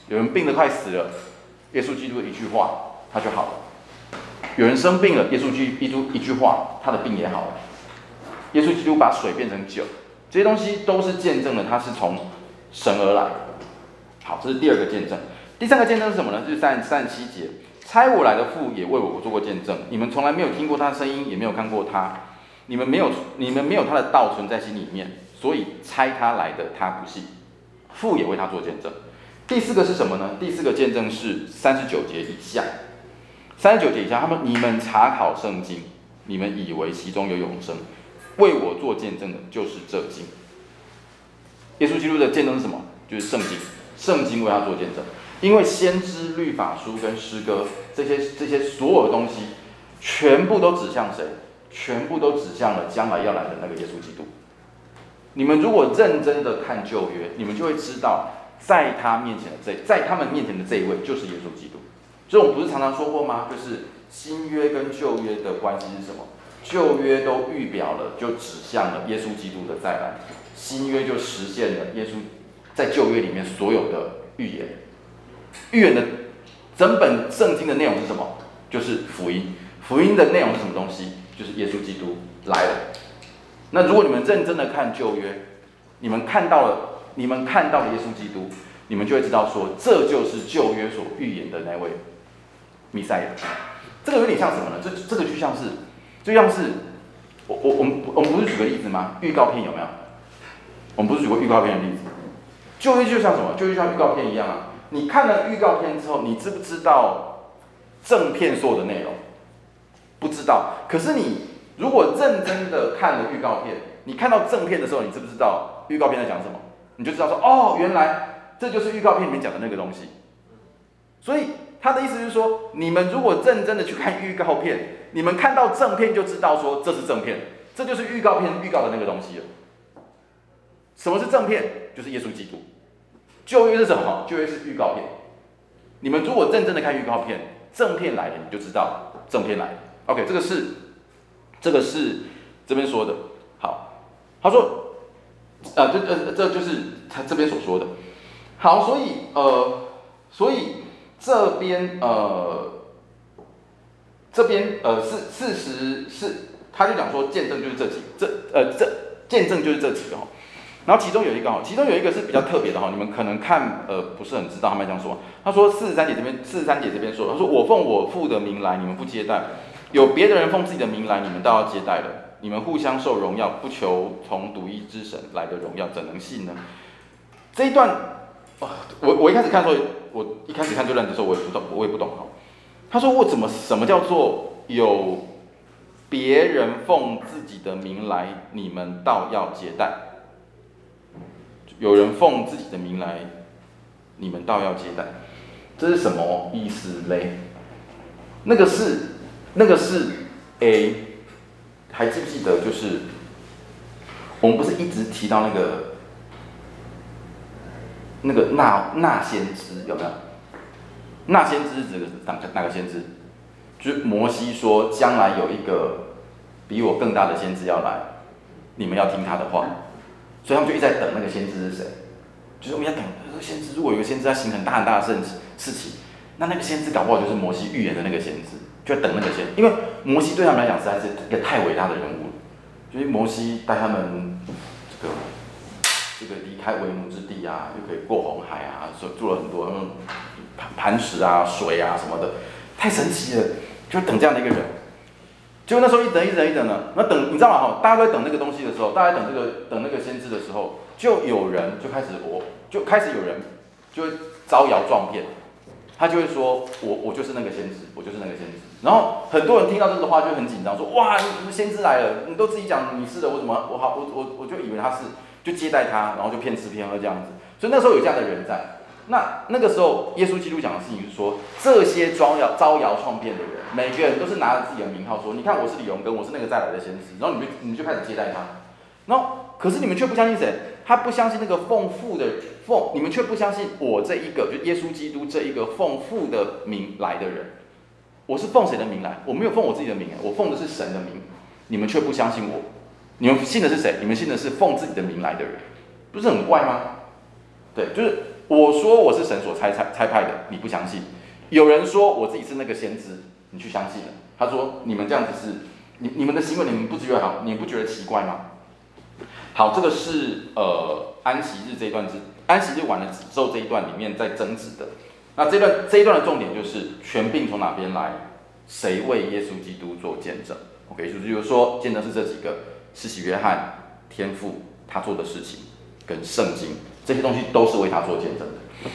有人病得快死了，耶稣基督一句话，他就好了；有人生病了，耶稣基督一句话，他的病也好了。耶稣基督把水变成酒，这些东西都是见证了他是从神而来。好，这是第二个见证。第三个见证是什么呢？就是三三十七节，差我来的父也为我做过见证。你们从来没有听过他的声音，也没有看过他。你们没有，你们没有他的道存在心里面，所以差他来的他不信。父也为他做见证。第四个是什么呢？第四个见证是三十九节以下。三十九节以下，他们你们查考圣经，你们以为其中有永生，为我做见证的就是这经。耶稣基督的见证是什么？就是圣经。圣经为他做见证，因为先知、律法书跟诗歌这些这些所有的东西，全部都指向谁？全部都指向了将来要来的那个耶稣基督。你们如果认真的看旧约，你们就会知道，在他面前的这，在他们面前的这一位就是耶稣基督。所以我们不是常常说过吗？就是新约跟旧约的关系是什么？旧约都预表了，就指向了耶稣基督的再来；新约就实现了耶稣。在旧约里面所有的预言，预言的整本圣经的内容是什么？就是福音。福音的内容是什么东西？就是耶稣基督来了。那如果你们认真的看旧约，你们看到了，你们看到了耶稣基督，你们就会知道说，这就是旧约所预言的那位弥赛亚。这个有点像什么呢？这这个就像是，就像是我我我们我们不是举个例子吗？预告片有没有？我们不是举过预告片的例子？旧约就像什么？旧约就像预告片一样啊！你看了预告片之后，你知不知道正片所有的内容？不知道。可是你如果认真的看了预告片，你看到正片的时候，你知不知道预告片在讲什么？你就知道说，哦，原来这就是预告片里面讲的那个东西。所以他的意思是说，你们如果认真的去看预告片，你们看到正片就知道说这是正片，这就是预告片预告的那个东西了。什么是正片？就是耶稣基督。旧约是什么？旧约是预告片。你们如果认真的看预告片，正片来了，你就知道正片来了。OK，这个是，这个是这边说的。好，他说，啊，这呃，这就是他这边所说的。好，所以呃，所以这边呃，这边呃，事事实是，他就讲说，见证就是这几，这呃，这见证就是这几个哈。然后其中有一个哈，其中有一个是比较特别的哈，你们可能看呃不是很知道他们这样说。他说四十三姐这边，四十三姐这边说，他说我奉我父的名来，你们不接待；有别的人奉自己的名来，你们倒要接待了。你们互相受荣耀，不求从独一之神来的荣耀，怎能信呢？这一段，我我一开始看的时候，我一开始看这段的时候，我也不懂，我也不懂哈。他说我怎么什么叫做有别人奉自己的名来，你们倒要接待？有人奉自己的名来，你们倒要接待，这是什么意思嘞？那个是，那个是 A，还记不记得？就是我们不是一直提到那个那个那那先知有没有？那先知指的是哪个哪个先知？就是摩西说，将来有一个比我更大的先知要来，你们要听他的话。所以他们就一直在等那个先知是谁，就是我们要等这个先知。如果有个先知要行很大很大的事事情，那那个先知搞不好就是摩西预言的那个先知，就等那个先。因为摩西对他们来讲实在是一个太伟大的人物了，就是摩西带他们这个这个离开为奴之地啊，又可以过红海啊，所做了很多那种磐石啊、水啊什么的，太神奇了，就等这样的一个人。就那时候一等一等一等呢，那等你知道吗？哈，大家都在等那个东西的时候，大家在等这个等那个先知的时候，就有人就开始我就开始有人就招摇撞骗，他就会说我我就是那个先知，我就是那个先知。然后很多人听到这个话就很紧张，说哇，你先知来了，你都自己讲你是的，我怎么我好我我我就以为他是，就接待他，然后就骗吃骗喝这样子。所以那时候有这样的人在。那那个时候，耶稣基督讲的事情是说，这些招摇招摇撞骗的人，每个人都是拿着自己的名号说，你看我是李荣根，我是那个再来的先知，然后你们你们就开始接待他。然后可是你们却不相信谁？他不相信那个奉父的奉，你们却不相信我这一个，就耶稣基督这一个奉父的名来的人。我是奉谁的名来？我没有奉我自己的名，我奉的是神的名。你们却不相信我，你们信的是谁？你们信的是奉自己的名来的人，不是很怪吗？对，就是我说我是神所差差差派的，你不相信；有人说我自己是那个先知，你去相信了。他说你们这样子是，你你们的行为，你们不觉得好？你们不觉得奇怪吗？好，这个是呃安息日这一段之安息日完了之后这一段里面在争执的。那这段这一段的重点就是权柄从哪边来？谁为耶稣基督做见证？OK，也就是说，见证是这几个：施洗约翰、天父他做的事情，跟圣经这些东西都是为他做见证的。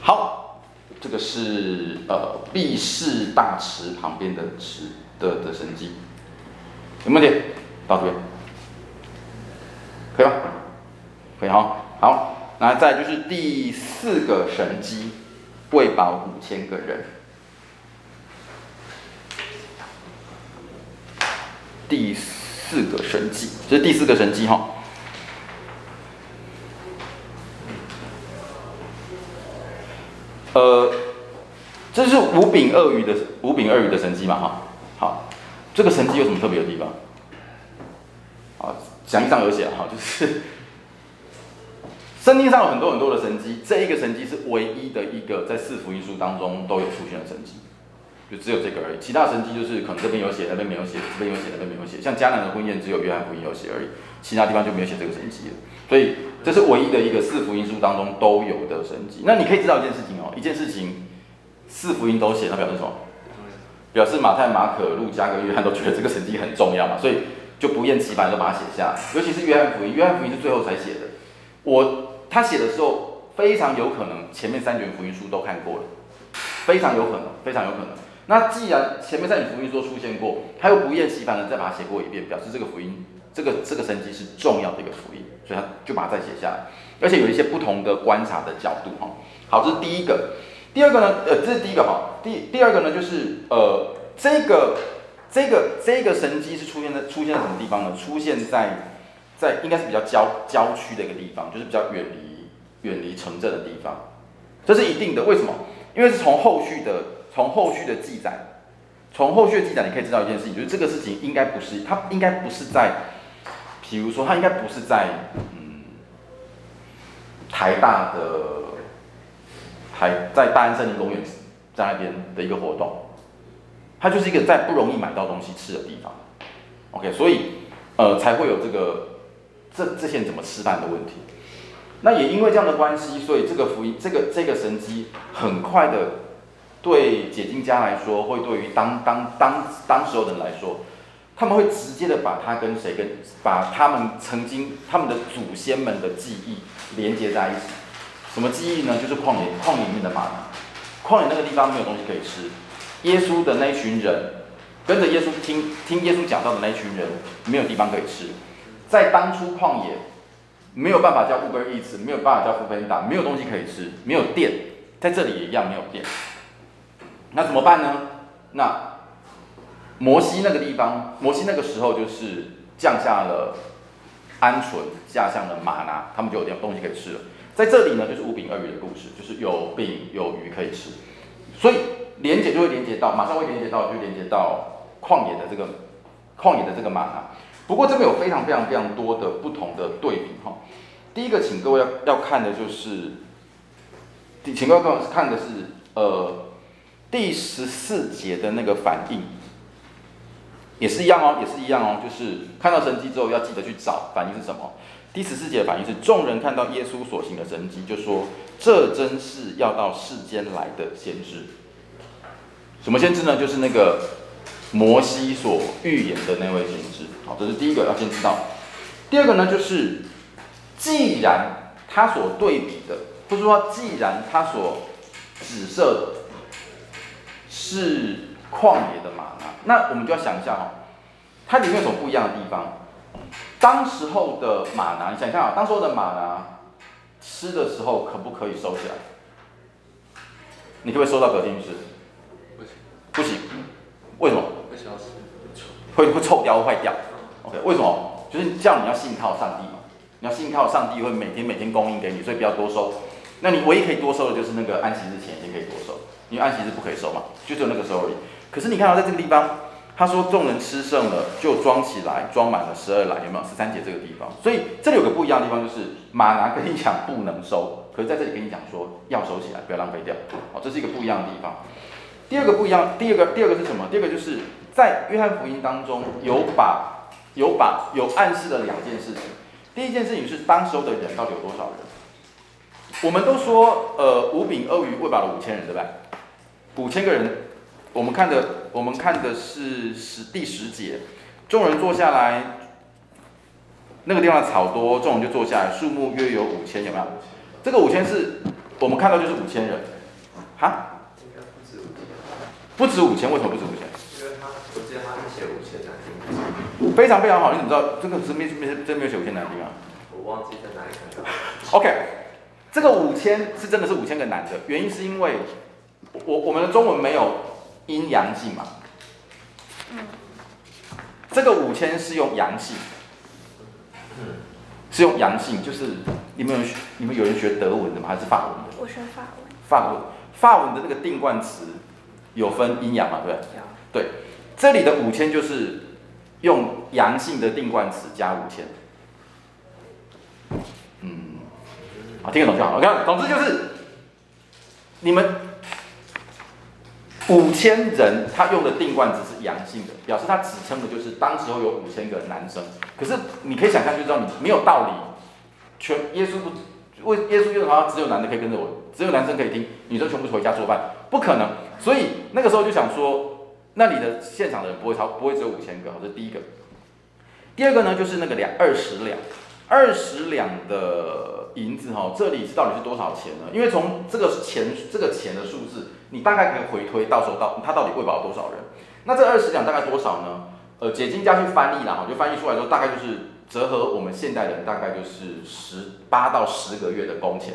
好，这个是呃毕士大池旁边的池的的神迹，有没有问题？到这边可以吗？可以哈。好，那再就是第四个神迹。喂饱五千个人，第四个神迹，这是第四个神迹哈。呃，这是五饼二鱼的五饼二鱼的神迹嘛哈。好，这个神迹有什么特别的地方？好，讲义上有写哈，就是。圣经上有很多很多的神迹，这一个神迹是唯一的一个在四福音书当中都有出现的神迹，就只有这个而已。其他神迹就是可能这边有写，那边没有写，这边有写，那边没有写。像迦南的婚宴只有约翰福音有写而已，其他地方就没有写这个神迹了。所以这是唯一的一个四福音书当中都有的神迹。那你可以知道一件事情哦，一件事情四福音都写，它表示什么？表示马太、马可、路加跟约翰都觉得这个神迹很重要嘛，所以就不厌其烦就把它写下。尤其是约翰福音，约翰福音是最后才写的。我。他写的时候非常有可能前面三卷福音书都看过了，非常有可能，非常有可能。那既然前面三卷福音书出现过，他又不厌其烦的再把它写过一遍，表示这个福音，这个这个神迹是重要的一个福音，所以他就把它再写下来，而且有一些不同的观察的角度哈。好，这是第一个。第二个呢，呃，这是第一个哈。第第二个呢，就是呃，这个这个这个神迹是出现在出现在什么地方呢？出现在。在应该是比较郊郊区的一个地方，就是比较远离远离城镇的地方，这是一定的。为什么？因为是从后续的从后续的记载，从后续的记载你可以知道一件事情，就是这个事情应该不是，它应该不是在，比如说它应该不是在嗯台大的台在大安森林公园在那边的一个活动，它就是一个在不容易买到东西吃的地方。OK，所以呃才会有这个。这这些人怎么吃饭的问题？那也因为这样的关系，所以这个福音，这个这个神迹，很快的对解经家来说，会对于当当当当时候的人来说，他们会直接的把他跟谁跟把他们曾经他们的祖先们的记忆连接在一起。什么记忆呢？就是旷野旷野里面的吗哪。旷野那个地方没有东西可以吃，耶稣的那一群人跟着耶稣听听耶稣讲道的那一群人没有地方可以吃。在当初旷野，没有办法叫 Uber Eats，没有办法叫 foodpanda，没有东西可以吃，没有电，在这里也一样没有电。那怎么办呢？那摩西那个地方，摩西那个时候就是降下了鹌鹑，下降了吗哪，他们就有点东西可以吃了。在这里呢，就是五饼二鱼的故事，就是有饼有鱼可以吃，所以连接就会连接到，马上会连接到，就连接到旷野的这个旷野的这个吗哪。不过这边有非常非常非常多的不同的对比哈。第一个，请各位要要看的就是，请各位看看的是呃第十四节的那个反应，也是一样哦，也是一样哦，就是看到神迹之后要记得去找反应是什么。第十四节的反应是众人看到耶稣所行的神迹，就说这真是要到世间来的先知。什么先知呢？就是那个。摩西所预言的那位先知，好，这是第一个要先知道。第二个呢，就是既然他所对比的，或者说既然他所指涉的是旷野的玛拿。那我们就要想一下哈，它里面有什么不一样的地方？当时候的玛拿，你想一下啊，当时候的玛拿吃的时候可不可以收起来？你可不可以收到隔天去吃？不行，不行，为什么？会会会臭掉，会坏掉。OK，为什么？就是这样，你要信靠上帝嘛，你要信靠上帝会每天每天供应给你，所以不要多收。那你唯一可以多收的就是那个安息日前一天可以多收，因为安息日不可以收嘛，就只有那个时候而已。可是你看到在这个地方，他说众人吃剩了就装起来，装满了十二篮，有没有？十三节这个地方，所以这里有个不一样的地方，就是马拿跟你讲不能收，可是在这里跟你讲说要收起来，不要浪费掉。好，这是一个不一样的地方。第二个不一样，第二个第二个是什么？第二个就是在约翰福音当中有把有把有暗示了两件事情。第一件事情是当时候的人到底有多少人？我们都说，呃，五饼二鱼喂饱了五千人，对不对？五千个人，我们看的我们看的是十第十节，众人坐下来，那个地方草多，众人就坐下来，数目约有五千，有没有？这个五千是我们看到就是五千人，哈？不止五千，为什么不止五千？非常非常好，你怎么知道？这个是没没真没有写五千男丁啊？我忘记在哪里看到。OK，这个五千是真的是五千个男的，原因是因为我我们的中文没有阴阳性嘛。嗯。这个五千是用阳性。嗯。是用阳性，就是你们有你们有人学德文的吗？还是法文的？我学法文。法文，法文的那个定冠词。有分阴阳嘛？对不对？对，这里的五千就是用阳性的定冠词加五千。嗯，好，听得懂就好了。OK，总之就是你们五千人，他用的定冠词是阳性的，表示他指称的就是当时候有五千个男生。可是你可以想象，就知道你没有道理，全耶稣不为耶稣就好像只有男的可以跟着我，只有男生可以听，女生全部回家做饭，不可能。所以那个时候就想说，那你的现场的人不会超，不会只有五千个，这是第一个。第二个呢，就是那个两二十两，二十两的银子哈，这里是到底是多少钱呢？因为从这个钱这个钱的数字，你大概可以回推，到时候到他到底喂饱多少人？那这二十两大概多少呢？呃，解经家去翻译了哈，就翻译出来之后，大概就是折合我们现代人大概就是十八到十个月的工钱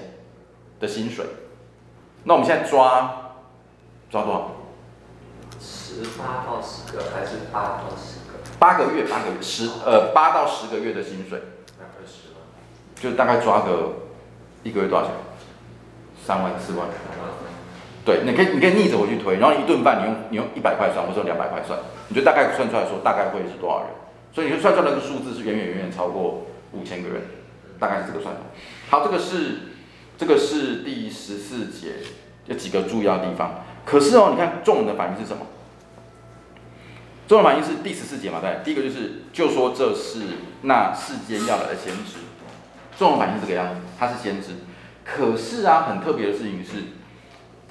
的薪水。那我们现在抓。抓多少？十八到十个还是八到十个？八个月，八个月，十呃八到十个月的薪水。那二十万。就大概抓个一个月多少钱？三万四万。对，你可以你可以逆着回去推，然后一顿饭你用你用一百块算，或者两百块算，你就大概算出来说大概会是多少人？所以你就算出来那个数字是远远远远超过五千个人，大概是这个算法。好，这个是这个是第十四节有几个重要的地方。可是哦，你看众人的反应是什么？众人反应是第十四节嘛，对，第一个就是就说这是那世间要来的先知。众人反应是这个样子，他是先知。可是啊，很特别的事情是，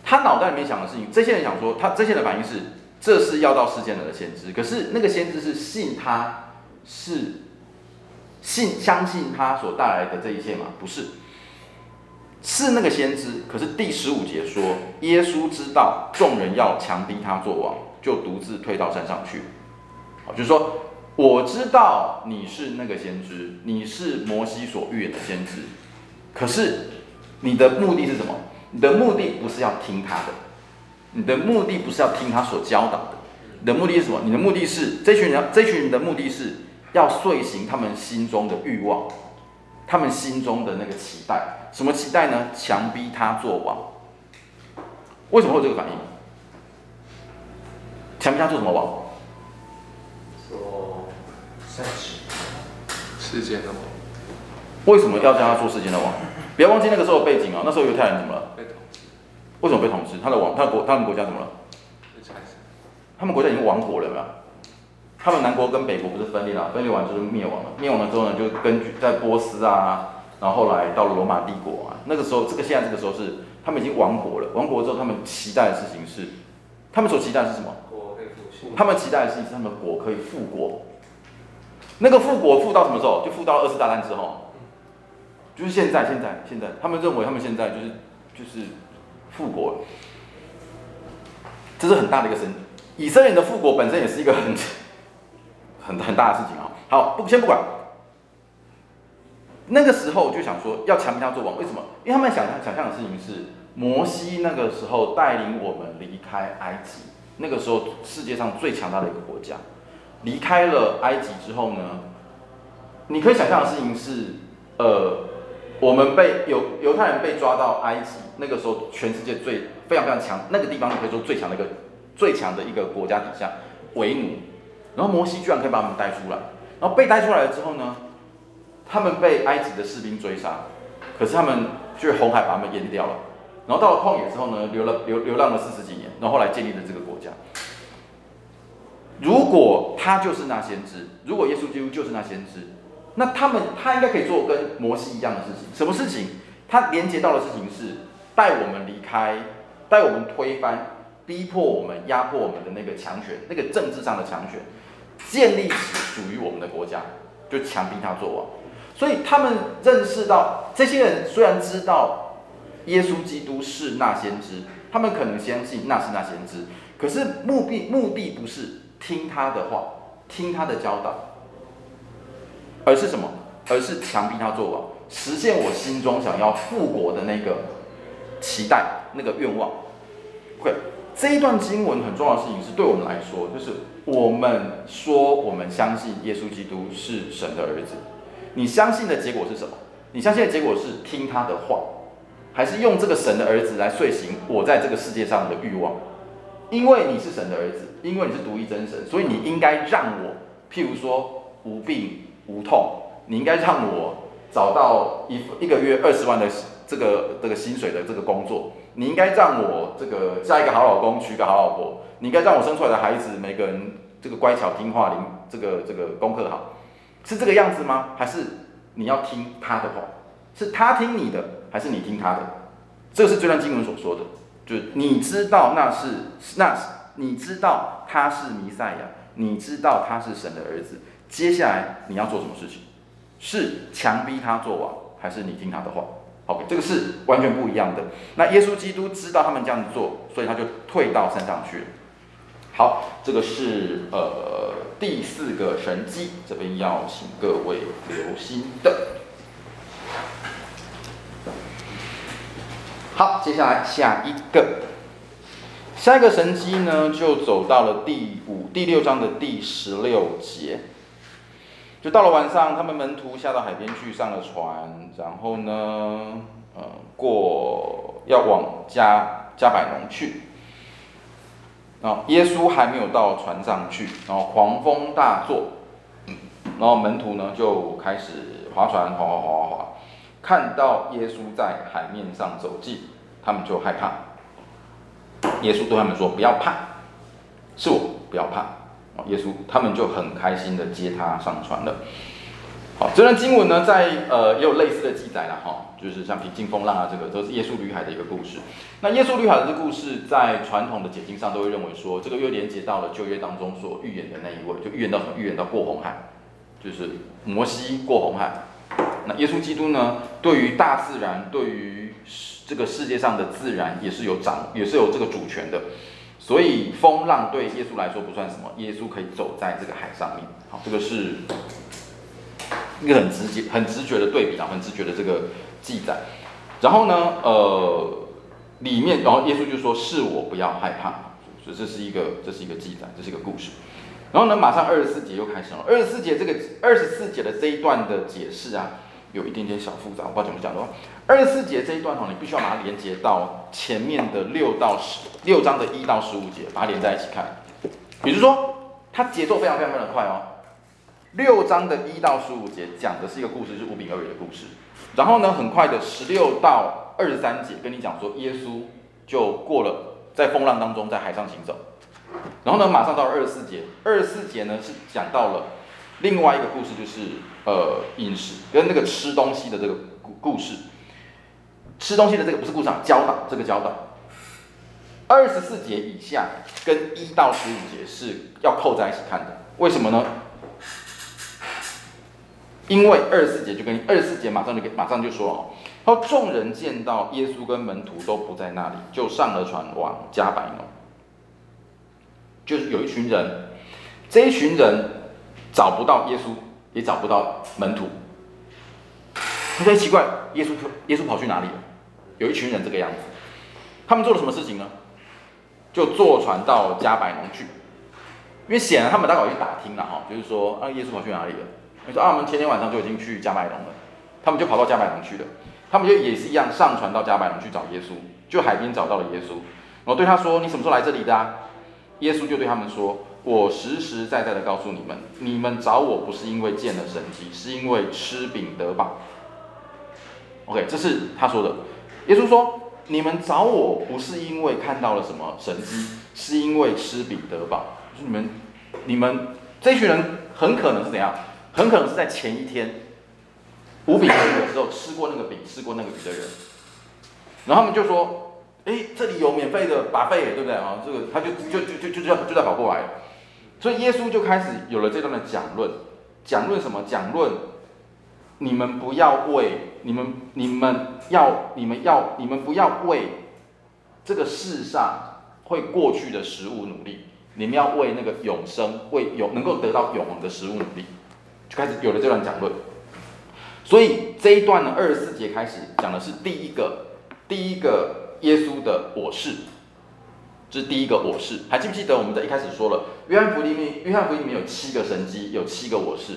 他脑袋里面想的事情，这些人想说，他这些人的反应是这是要到世间来的先知。可是那个先知是信他是信相信他所带来的这一切吗？不是。是那个先知，可是第十五节说，耶稣知道众人要强逼他做王，就独自退到山上去。好，就是说，我知道你是那个先知，你是摩西所预言的先知，可是你的目的是什么？你的目的不是要听他的，你的目的不是要听他所教导的，你的目的是什么？你的目的是这群人，这群人的目的是要遂行他们心中的欲望。他们心中的那个期待，什么期待呢？强逼他做王。为什么会有这个反应？强逼他做什么王？做世世间的王。为什么要叫他做世间的王？不要忘记那个时候的背景啊！那时候犹太人怎么了？被统治。为什么被统治？他的王，他的国，他们国家怎么了？他们国家已经亡国了，没有？他们南国跟北国不是分裂了，分裂完就是灭亡了。灭亡了之后呢，就根据在波斯啊，然后后来到了罗马帝国啊。那个时候，这个现在这个时候是他们已经亡国了。亡国之后，他们期待的事情是，他们所期待的是什么？国可以复兴。他们期待的事情是他们国可以复国。那个复国复到什么时候？就复到二次大战之后，就是现在，现在，现在，他们认为他们现在就是就是复国了。这是很大的一个神。以色列人的复国本身也是一个很很很大的事情啊。好，不先不管。那个时候就想说要强逼他做王，为什么？因为他们想想象的事情是摩西那个时候带领我们离开埃及，那个时候世界上最强大的一个国家，离开了埃及之后呢，你可以想象的事情是，呃，我们被犹犹太人被抓到埃及，那个时候全世界最非常非常强，那个地方可以说最强的一个最强的一个国家底下为奴，然后摩西居然可以把他们带出来，然后被带出来了之后呢？他们被埃及的士兵追杀，可是他们却红海把他们淹掉了。然后到了旷野之后呢，流了流流浪了四十几年，然后后来建立了这个国家。如果他就是那先知，如果耶稣基督就是那先知，那他们他应该可以做跟摩西一样的事情。什么事情？他连接到的事情是带我们离开，带我们推翻，逼迫我们，压迫我们的那个强权，那个政治上的强权，建立起属于我们的国家，就强逼他做王。所以他们认识到，这些人虽然知道耶稣基督是那先知，他们可能相信那是那先知，可是目的目的不是听他的话，听他的教导，而是什么？而是强逼他做王，实现我心中想要复国的那个期待、那个愿望。OK，这一段经文很重要的事情是对我们来说，就是我们说我们相信耶稣基督是神的儿子。你相信的结果是什么？你相信的结果是听他的话，还是用这个神的儿子来遂行我在这个世界上的欲望？因为你是神的儿子，因为你是独一真神，所以你应该让我，譬如说无病无痛，你应该让我找到一一个月二十万的这个这个薪水的这个工作，你应该让我这个嫁一个好老公，娶个好老婆，你应该让我生出来的孩子每个人这个乖巧听话，灵这个这个功课好。是这个样子吗？还是你要听他的话？是他听你的，还是你听他的？这个是这段经文所说的，就是你知道那是那是，你知道他是弥赛亚，你知道他是神的儿子。接下来你要做什么事情？是强逼他做王，还是你听他的话？OK，这个是完全不一样的。那耶稣基督知道他们这样做，所以他就退到山上去了。好，这个是呃第四个神迹，这边要请各位留心的。好，接下来下一个，下一个神迹呢，就走到了第五、第六章的第十六节，就到了晚上，他们门徒下到海边去，上了船，然后呢，呃，过要往加加百农去。然后耶稣还没有到船上去，然后狂风大作，然后门徒呢就开始划船，划划划划划，看到耶稣在海面上走近，他们就害怕。耶稣对他们说：“不要怕，是我，不要怕。”耶稣他们就很开心的接他上船了。好，这段经文呢，在呃也有类似的记载了哈，就是像平静风浪啊，这个都是耶稣旅海的一个故事。那耶稣旅海的这故事，在传统的解经上都会认为说，这个又连接到了旧约当中所预言的那一位，就预言到什么？预言到过红海，就是摩西过红海。那耶稣基督呢，对于大自然，对于这个世界上的自然，也是有掌，也是有这个主权的。所以风浪对耶稣来说不算什么，耶稣可以走在这个海上面。好，这个是。一个很直接、很直觉的对比啊，很直觉的这个记载。然后呢，呃，里面，然后耶稣就说：“是我，不要害怕。”所以这是一个，这是一个记载，这是一个故事。然后呢，马上二十四节又开始了。二十四节这个二十四节的这一段的解释啊，有一点点小复杂，我不知道怎么讲的话。二十四节这一段哈，你必须要把它连接到前面的六到十六章的一到十五节，把它连在一起看。比如说，它节奏非常非常非常的快哦。六章的一到十五节讲的是一个故事，是五饼二鱼的故事。然后呢，很快的十六到二十三节跟你讲说，耶稣就过了在风浪当中在海上行走。然后呢，马上到二十四节，二十四节呢是讲到了另外一个故事，就是呃饮食跟那个吃东西的这个故故事。吃东西的这个不是故事啊，教导这个教导。二十四节以下跟一到十五节是要扣在一起看的，为什么呢？因为二十四节就跟二十四节马上就给马上就说哦，他说众人见到耶稣跟门徒都不在那里，就上了船往加百农。就是有一群人，这一群人找不到耶稣，也找不到门徒。他觉得奇怪，耶稣耶稣跑去哪里了？有一群人这个样子，他们做了什么事情呢？就坐船到加百农去，因为显然他们大概去打听了哈，就是说啊，耶稣跑去哪里了？他说啊，我们前天晚上就已经去加百农了，他们就跑到加百农去了，他们就也是一样上船到加百农去找耶稣，就海边找到了耶稣，然后对他说：“你什么时候来这里的啊？”耶稣就对他们说：“我实实在在的告诉你们，你们找我不是因为见了神迹，是因为吃饼得饱。” OK，这是他说的。耶稣说：“你们找我不是因为看到了什么神迹，是因为吃饼得饱。就是你们，你们这群人很可能是怎样？很可能是在前一天五饼的时候吃过那个饼，吃过那个鱼的人。然后他们就说。”哎，这里有免费的把费对不对啊？这个他就就就就就就就在跑过来，所以耶稣就开始有了这段的讲论，讲论什么？讲论你们不要为你们你们要你们要你们不要为这个世上会过去的食物努力，你们要为那个永生为有能够得到永恒的食物努力，就开始有了这段讲论。所以这一段呢，二十四节开始讲的是第一个第一个。耶稣的我是，这是第一个我是，还记不记得我们在一开始说了，约翰福音里面，约翰福音里面有七个神迹，有七个我是，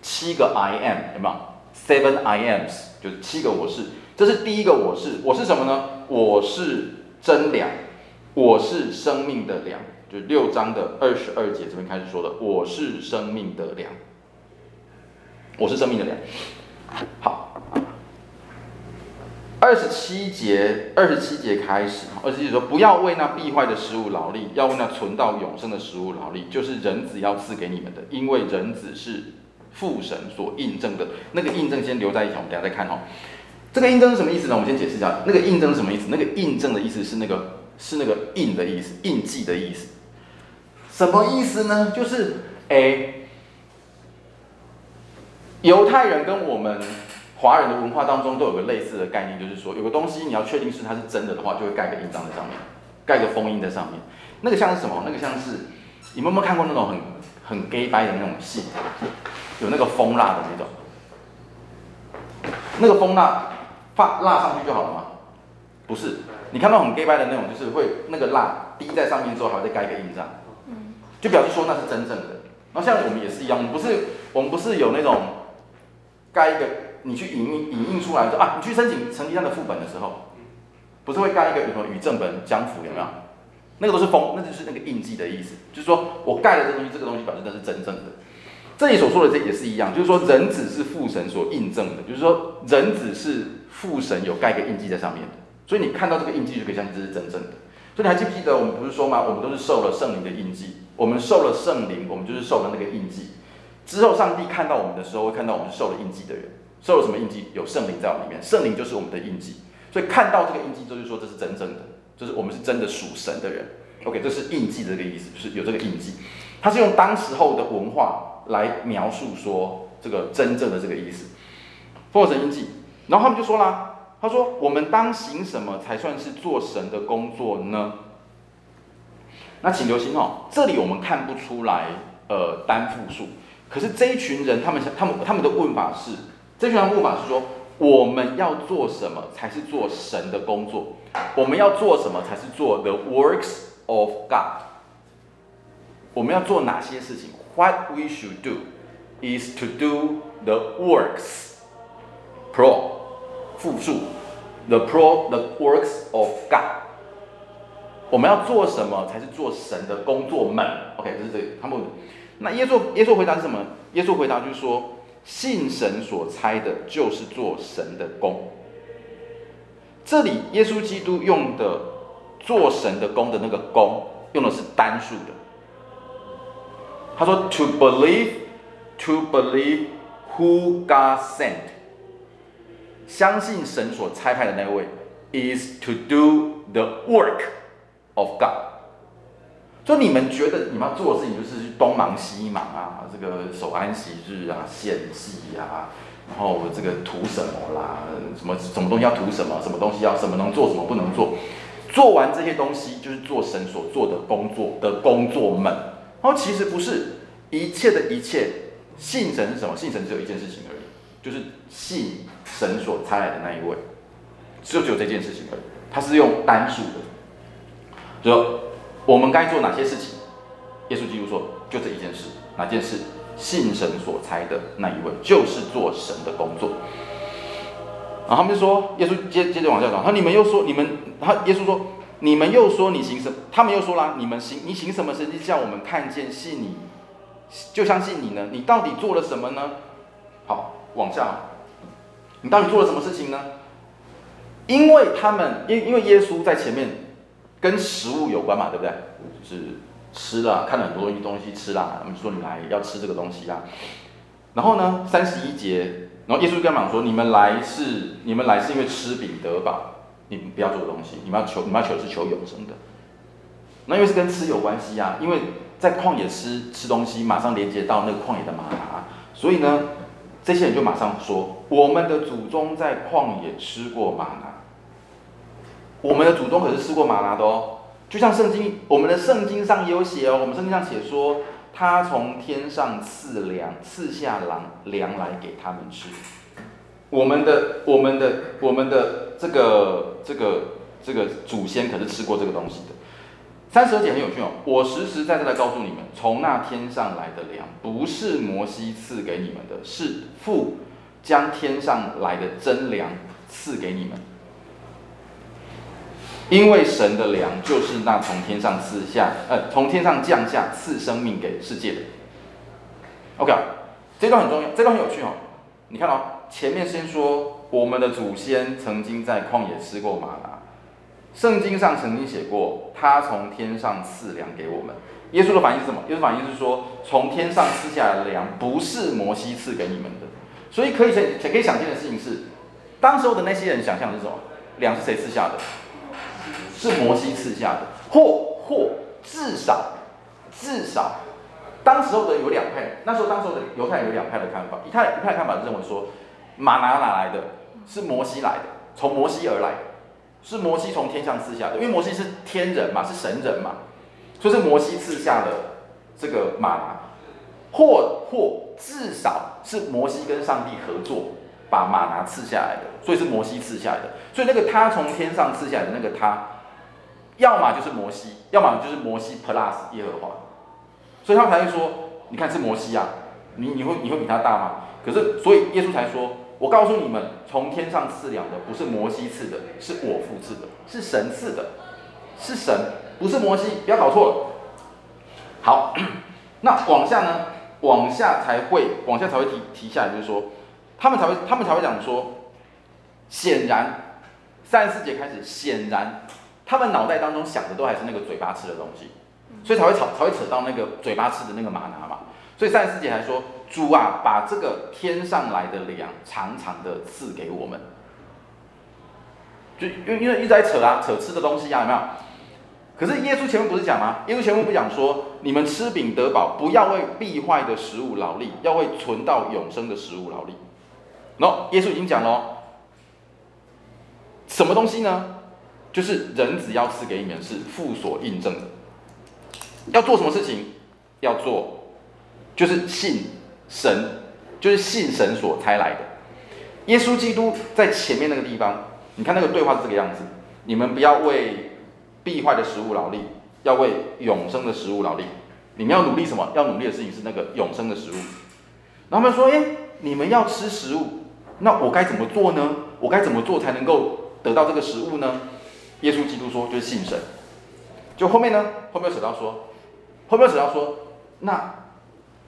七个 I am，有没有？Seven I ams，就是七个我是。这是第一个我是，我是什么呢？我是真粮，我是生命的粮，就六章的二十二节这边开始说的，我是生命的粮，我是生命的粮。好。二十七节，二十七节开始，二十七节说：“不要为那必坏的食物劳力，要为那存到永生的食物劳力，就是人子要赐给你们的，因为人子是父神所印证的。那个印证先留在一起，我们等下再看哦。这个印证是什么意思呢？我们先解释一下。那个印证是什么意思？那个印证的意思是那个是那个印的意思，印记的意思。什么意思呢？就是诶，犹太人跟我们。”华人的文化当中都有个类似的概念，就是说有个东西你要确定是它是真的的话，就会盖个印章在上面，盖个封印在上面。那个像是什么？那个像是你们有没有看过那种很很 gay 掰的那种戏？有那个蜂蜡的那种，那个蜂蜡放蜡上去就好了吗？不是，你看到很 gay 掰的那种，就是会那个蜡滴在上面之后，还会再盖一个印章，就表示说那是真正的。然后像我们也是一样，我们不是我们不是有那种盖一个。你去影印影印出来说啊，你去申请成绩单的副本的时候，不是会盖一个什么与正本相符有没有？那个都是封，那就是那个印记的意思。就是说我盖了这东西，这个东西表示那是真正的。这里所说的这也是一样，就是说人子是父神所印证的，就是说人子是父神有盖个印记在上面的，所以你看到这个印记就可以相信这是真正的。所以你还记不记得我们不是说吗？我们都是受了圣灵的印记，我们受了圣灵，我们就是受了那个印记。之后上帝看到我们的时候，会看到我们是受了印记的人。受了什么印记？有圣灵在我们里面，圣灵就是我们的印记。所以看到这个印记，就是说这是真正的，就是我们是真的属神的人。OK，这是印记的这个意思，就是有这个印记。它是用当时候的文化来描述说这个真正的这个意思，封神印记。然后他们就说啦，他说我们当行什么才算是做神的工作呢？那请留心哦，这里我们看不出来呃单复数，可是这一群人他们想，他们他们的问法是。这句话的问法是说，我们要做什么才是做神的工作？我们要做什么才是做 the works of God？我们要做哪些事情？What we should do is to do the works pro 复数 the pro the works of God。我们要做什么才是做神的工作们？OK，这是这个他们。那耶稣耶稣回答是什么？耶稣回答就是说。信神所差的，就是做神的工。这里耶稣基督用的做神的工的那个工，用的是单数的。他说：“To believe, to believe who God sent，相信神所差派的那位，is to do the work of God。”就你们觉得你们要做的事情就是东忙西忙啊，这个守安息日啊，献祭啊，然后这个图什么啦，什么什么东西要图什么，什么东西要什么能做什么不能做，做完这些东西就是做神所做的工作的工作们。然后其实不是一切的一切，信神是什么？信神只有一件事情而已，就是信神所差来的那一位，就只有这件事情而已。它是用单数的，就我们该做哪些事情？耶稣基督说，就这一件事，哪件事？信神所差的那一位，就是做神的工作。然后他们就说，耶稣接接着往下讲，他说你们又说你们，他耶稣说你们又说你行什？他们又说啦，你们行你行什么神迹，叫我们看见信你，就相信你呢？你到底做了什么呢？好，往下，你到底做了什么事情呢？因为他们因因为耶稣在前面跟食物有关嘛，对不对？就是。吃了，看了很多东西东西吃了，他们说你来要吃这个东西啊。然后呢，三十一节，然后耶稣跟他们说：你们来是你们来是因为吃饼得饱，你们不要做东西，你们要求你们要求是求永生的。那因为是跟吃有关系啊，因为在旷野吃吃东西，马上连接到那个旷野的吗哪，所以呢，这些人就马上说：我们的祖宗在旷野吃过吗哪，我们的祖宗可是吃过吗哪的哦。就像圣经，我们的圣经上也有写哦。我们圣经上写说，他从天上赐粮，赐下粮粮来给他们吃。我们的、我们的、我们的这个、这个、这个祖先可是吃过这个东西的。三十二节很有趣哦。我实实在在的告诉你们，从那天上来的粮，不是摩西赐给你们的，是父将天上来的真粮赐给你们。因为神的粮就是那从天上赐下，呃，从天上降下赐生命给世界的。OK，这段很重要，这段很有趣哦。你看哦，前面先说我们的祖先曾经在旷野吃过吗哪，圣经上曾经写过他从天上赐粮给我们。耶稣的反应是什么？耶稣反应是说，从天上赐下来的粮不是摩西赐给你们的。所以可以想，可以想见的事情是，当时候的那些人想象的是什么？粮是谁赐下的？是摩西赐下的，或或至少至少，当时候的有两派，那时候当时候的犹太人有两派的看法，一派一派看法认为说，马拿哪来的？是摩西来的，从摩西而来，是摩西从天上赐下的，因为摩西是天人嘛，是神人嘛，所以是摩西赐下的这个马拿，或或至少是摩西跟上帝合作，把马拿赐下来的，所以是摩西赐下来的，所以那个他从天上赐下来的那个他。要么就是摩西，要么就是摩西 plus 耶和华，所以他才会说，你看是摩西啊，你你会你会比他大吗？可是所以耶稣才说，我告诉你们，从天上赐粮的不是摩西赐的，是我父赐的，是神赐的，是神，不是摩西，不要搞错了。好，那往下呢？往下才会往下才会提提下来，就是说，他们才会他们才会讲说，显然三十四节开始，显然。他们脑袋当中想的都还是那个嘴巴吃的东西，所以才会吵，才会扯到那个嘴巴吃的那个玛拿嘛。所以三十四节还说，主啊，把这个天上来的粮常常的赐给我们。就因因为一直在扯啊，扯吃的东西啊，有没有？可是耶稣前面不是讲吗？耶稣前面不讲说，你们吃饼得饱，不要为必坏的食物劳力，要为存到永生的食物劳力。喏，耶稣已经讲了，什么东西呢？就是人子要赐给你们是父所印证的，要做什么事情？要做，就是信神，就是信神所差来的。耶稣基督在前面那个地方，你看那个对话是这个样子：你们不要为必坏的食物劳力，要为永生的食物劳力。你们要努力什么？要努力的事情是那个永生的食物。然后他们说：“诶，你们要吃食物，那我该怎么做呢？我该怎么做才能够得到这个食物呢？”耶稣基督说，就是信神。就后面呢，后面有扯到说，后面有扯到说，那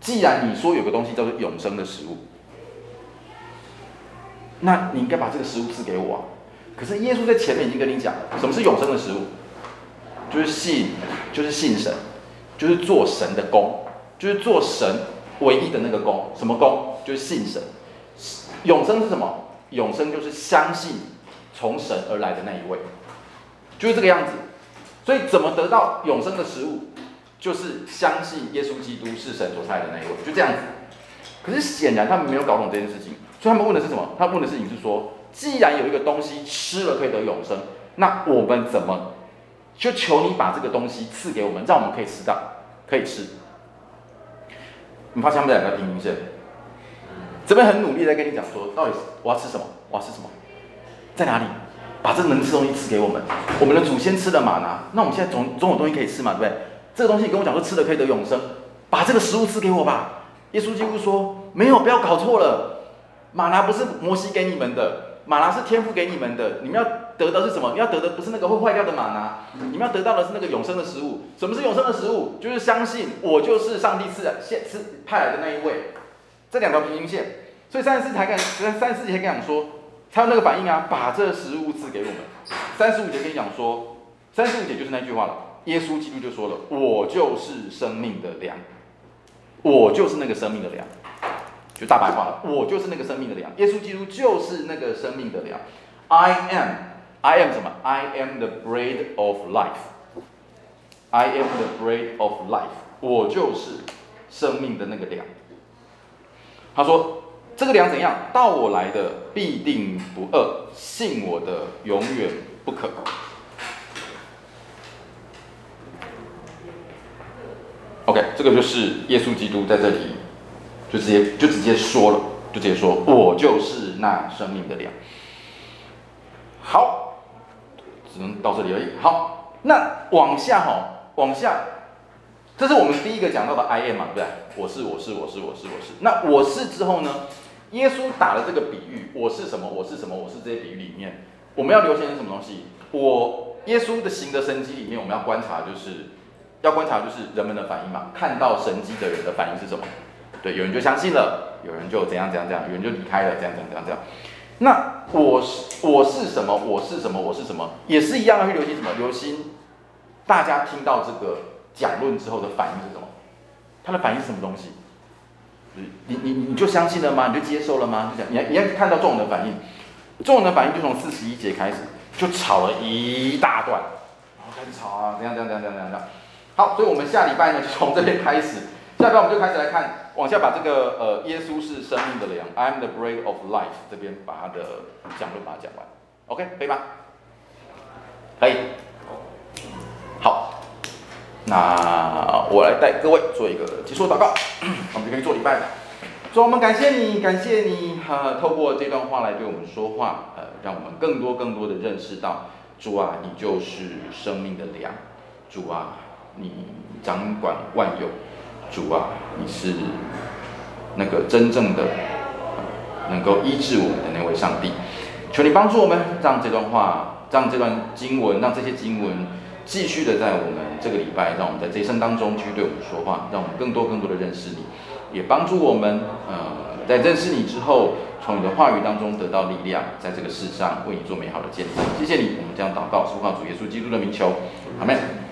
既然你说有个东西叫做永生的食物，那你应该把这个食物赐给我啊。可是耶稣在前面已经跟你讲了，什么是永生的食物？就是信，就是信神，就是做神的工，就是做神唯一的那个工。什么工？就是信神。永生是什么？永生就是相信从神而来的那一位。就是这个样子，所以怎么得到永生的食物，就是相信耶稣基督是神所差的那一位，就这样子。可是显然他们没有搞懂这件事情，所以他们问的是什么？他们问的事情是说，既然有一个东西吃了可以得永生，那我们怎么就求你把这个东西赐给我们，让我们可以吃到，可以吃。你发现他们两个平行线，这边很努力在跟你讲说，到底我要吃什么？我要吃什么？在哪里？把这能吃东西吃给我们。我们的祖先吃的玛拿，那我们现在总总有东西可以吃嘛，对不对？这个东西你跟我讲说吃了可以得永生，把这个食物吃给我吧。耶稣基督说，没有，不要搞错了，玛拿不是摩西给你们的，玛拿是天父给你们的。你们要得的是什么？你要得的不是那个会坏掉的玛拿，你们要得到的是那个永生的食物。什么是永生的食物？就是相信我就是上帝赐的现赐派来的那一位。这两条平行线，所以三十四才敢，三十四节敢讲说。他有那个反应啊，把这食物赐给我们。三十五节跟你讲说，三十五节就是那句话了。耶稣基督就说了：“我就是生命的粮，我就是那个生命的粮。”就大白话了，我就是那个生命的粮。耶稣基督就是那个生命的粮。I am, I am 什么？I am the bread of life. I am the bread of life. 我就是生命的那个粮。他说。这个粮怎样？到我来的必定不饿，信我的永远不渴。OK，这个就是耶稣基督在这里就直接就直接说了，就直接说，我就是那生命的粮。好，只能到这里而已。好，那往下哈，往下，这是我们第一个讲到的 I am 嘛，对不对？我是，我是，我是，我是，我是。那我是之后呢？耶稣打了这个比喻，我是什么？我是什么？我是这些比喻里面，我们要留心是什么东西？我耶稣的行的神迹里面，我们要观察，就是要观察，就是人们的反应嘛。看到神迹的人的反应是什么？对，有人就相信了，有人就怎样怎样怎样，有人就离开了，这样这样这样这样。那我是我是什么？我是什么？我是什么？也是一样要去留心什么？留心大家听到这个讲论之后的反应是什么？他的反应是什么东西？你你你就相信了吗？你就接受了吗？就这样，你你要看到众人的反应，众人的反应就从四十一节开始，就吵了一大段，然后开始吵啊，怎样怎样怎样怎样怎样。好，所以我们下礼拜呢就从这边开始，下礼拜我们就开始来看，往下把这个呃耶稣是生命的粮，I am the bread of life 这边把他的讲论把它讲完，OK 可以吗？可以。好。那我来带各位做一个结束祷告，我们就可以做礼拜了。主，我们感谢你，感谢你，呃，透过这段话来对我们说话，呃，让我们更多更多的认识到，主啊，你就是生命的粮，主啊，你掌管万有，主啊，你是那个真正的能够医治我们的那位上帝。求你帮助我们，让这段话，让这段经文，让这些经文。继续的在我们这个礼拜，让我们在这一生当中继续对我们说话，让我们更多更多的认识你，也帮助我们，呃，在认识你之后，从你的话语当中得到力量，在这个世上为你做美好的见证。谢谢你，我们这样祷告，是奉主耶稣基督的名求，阿门。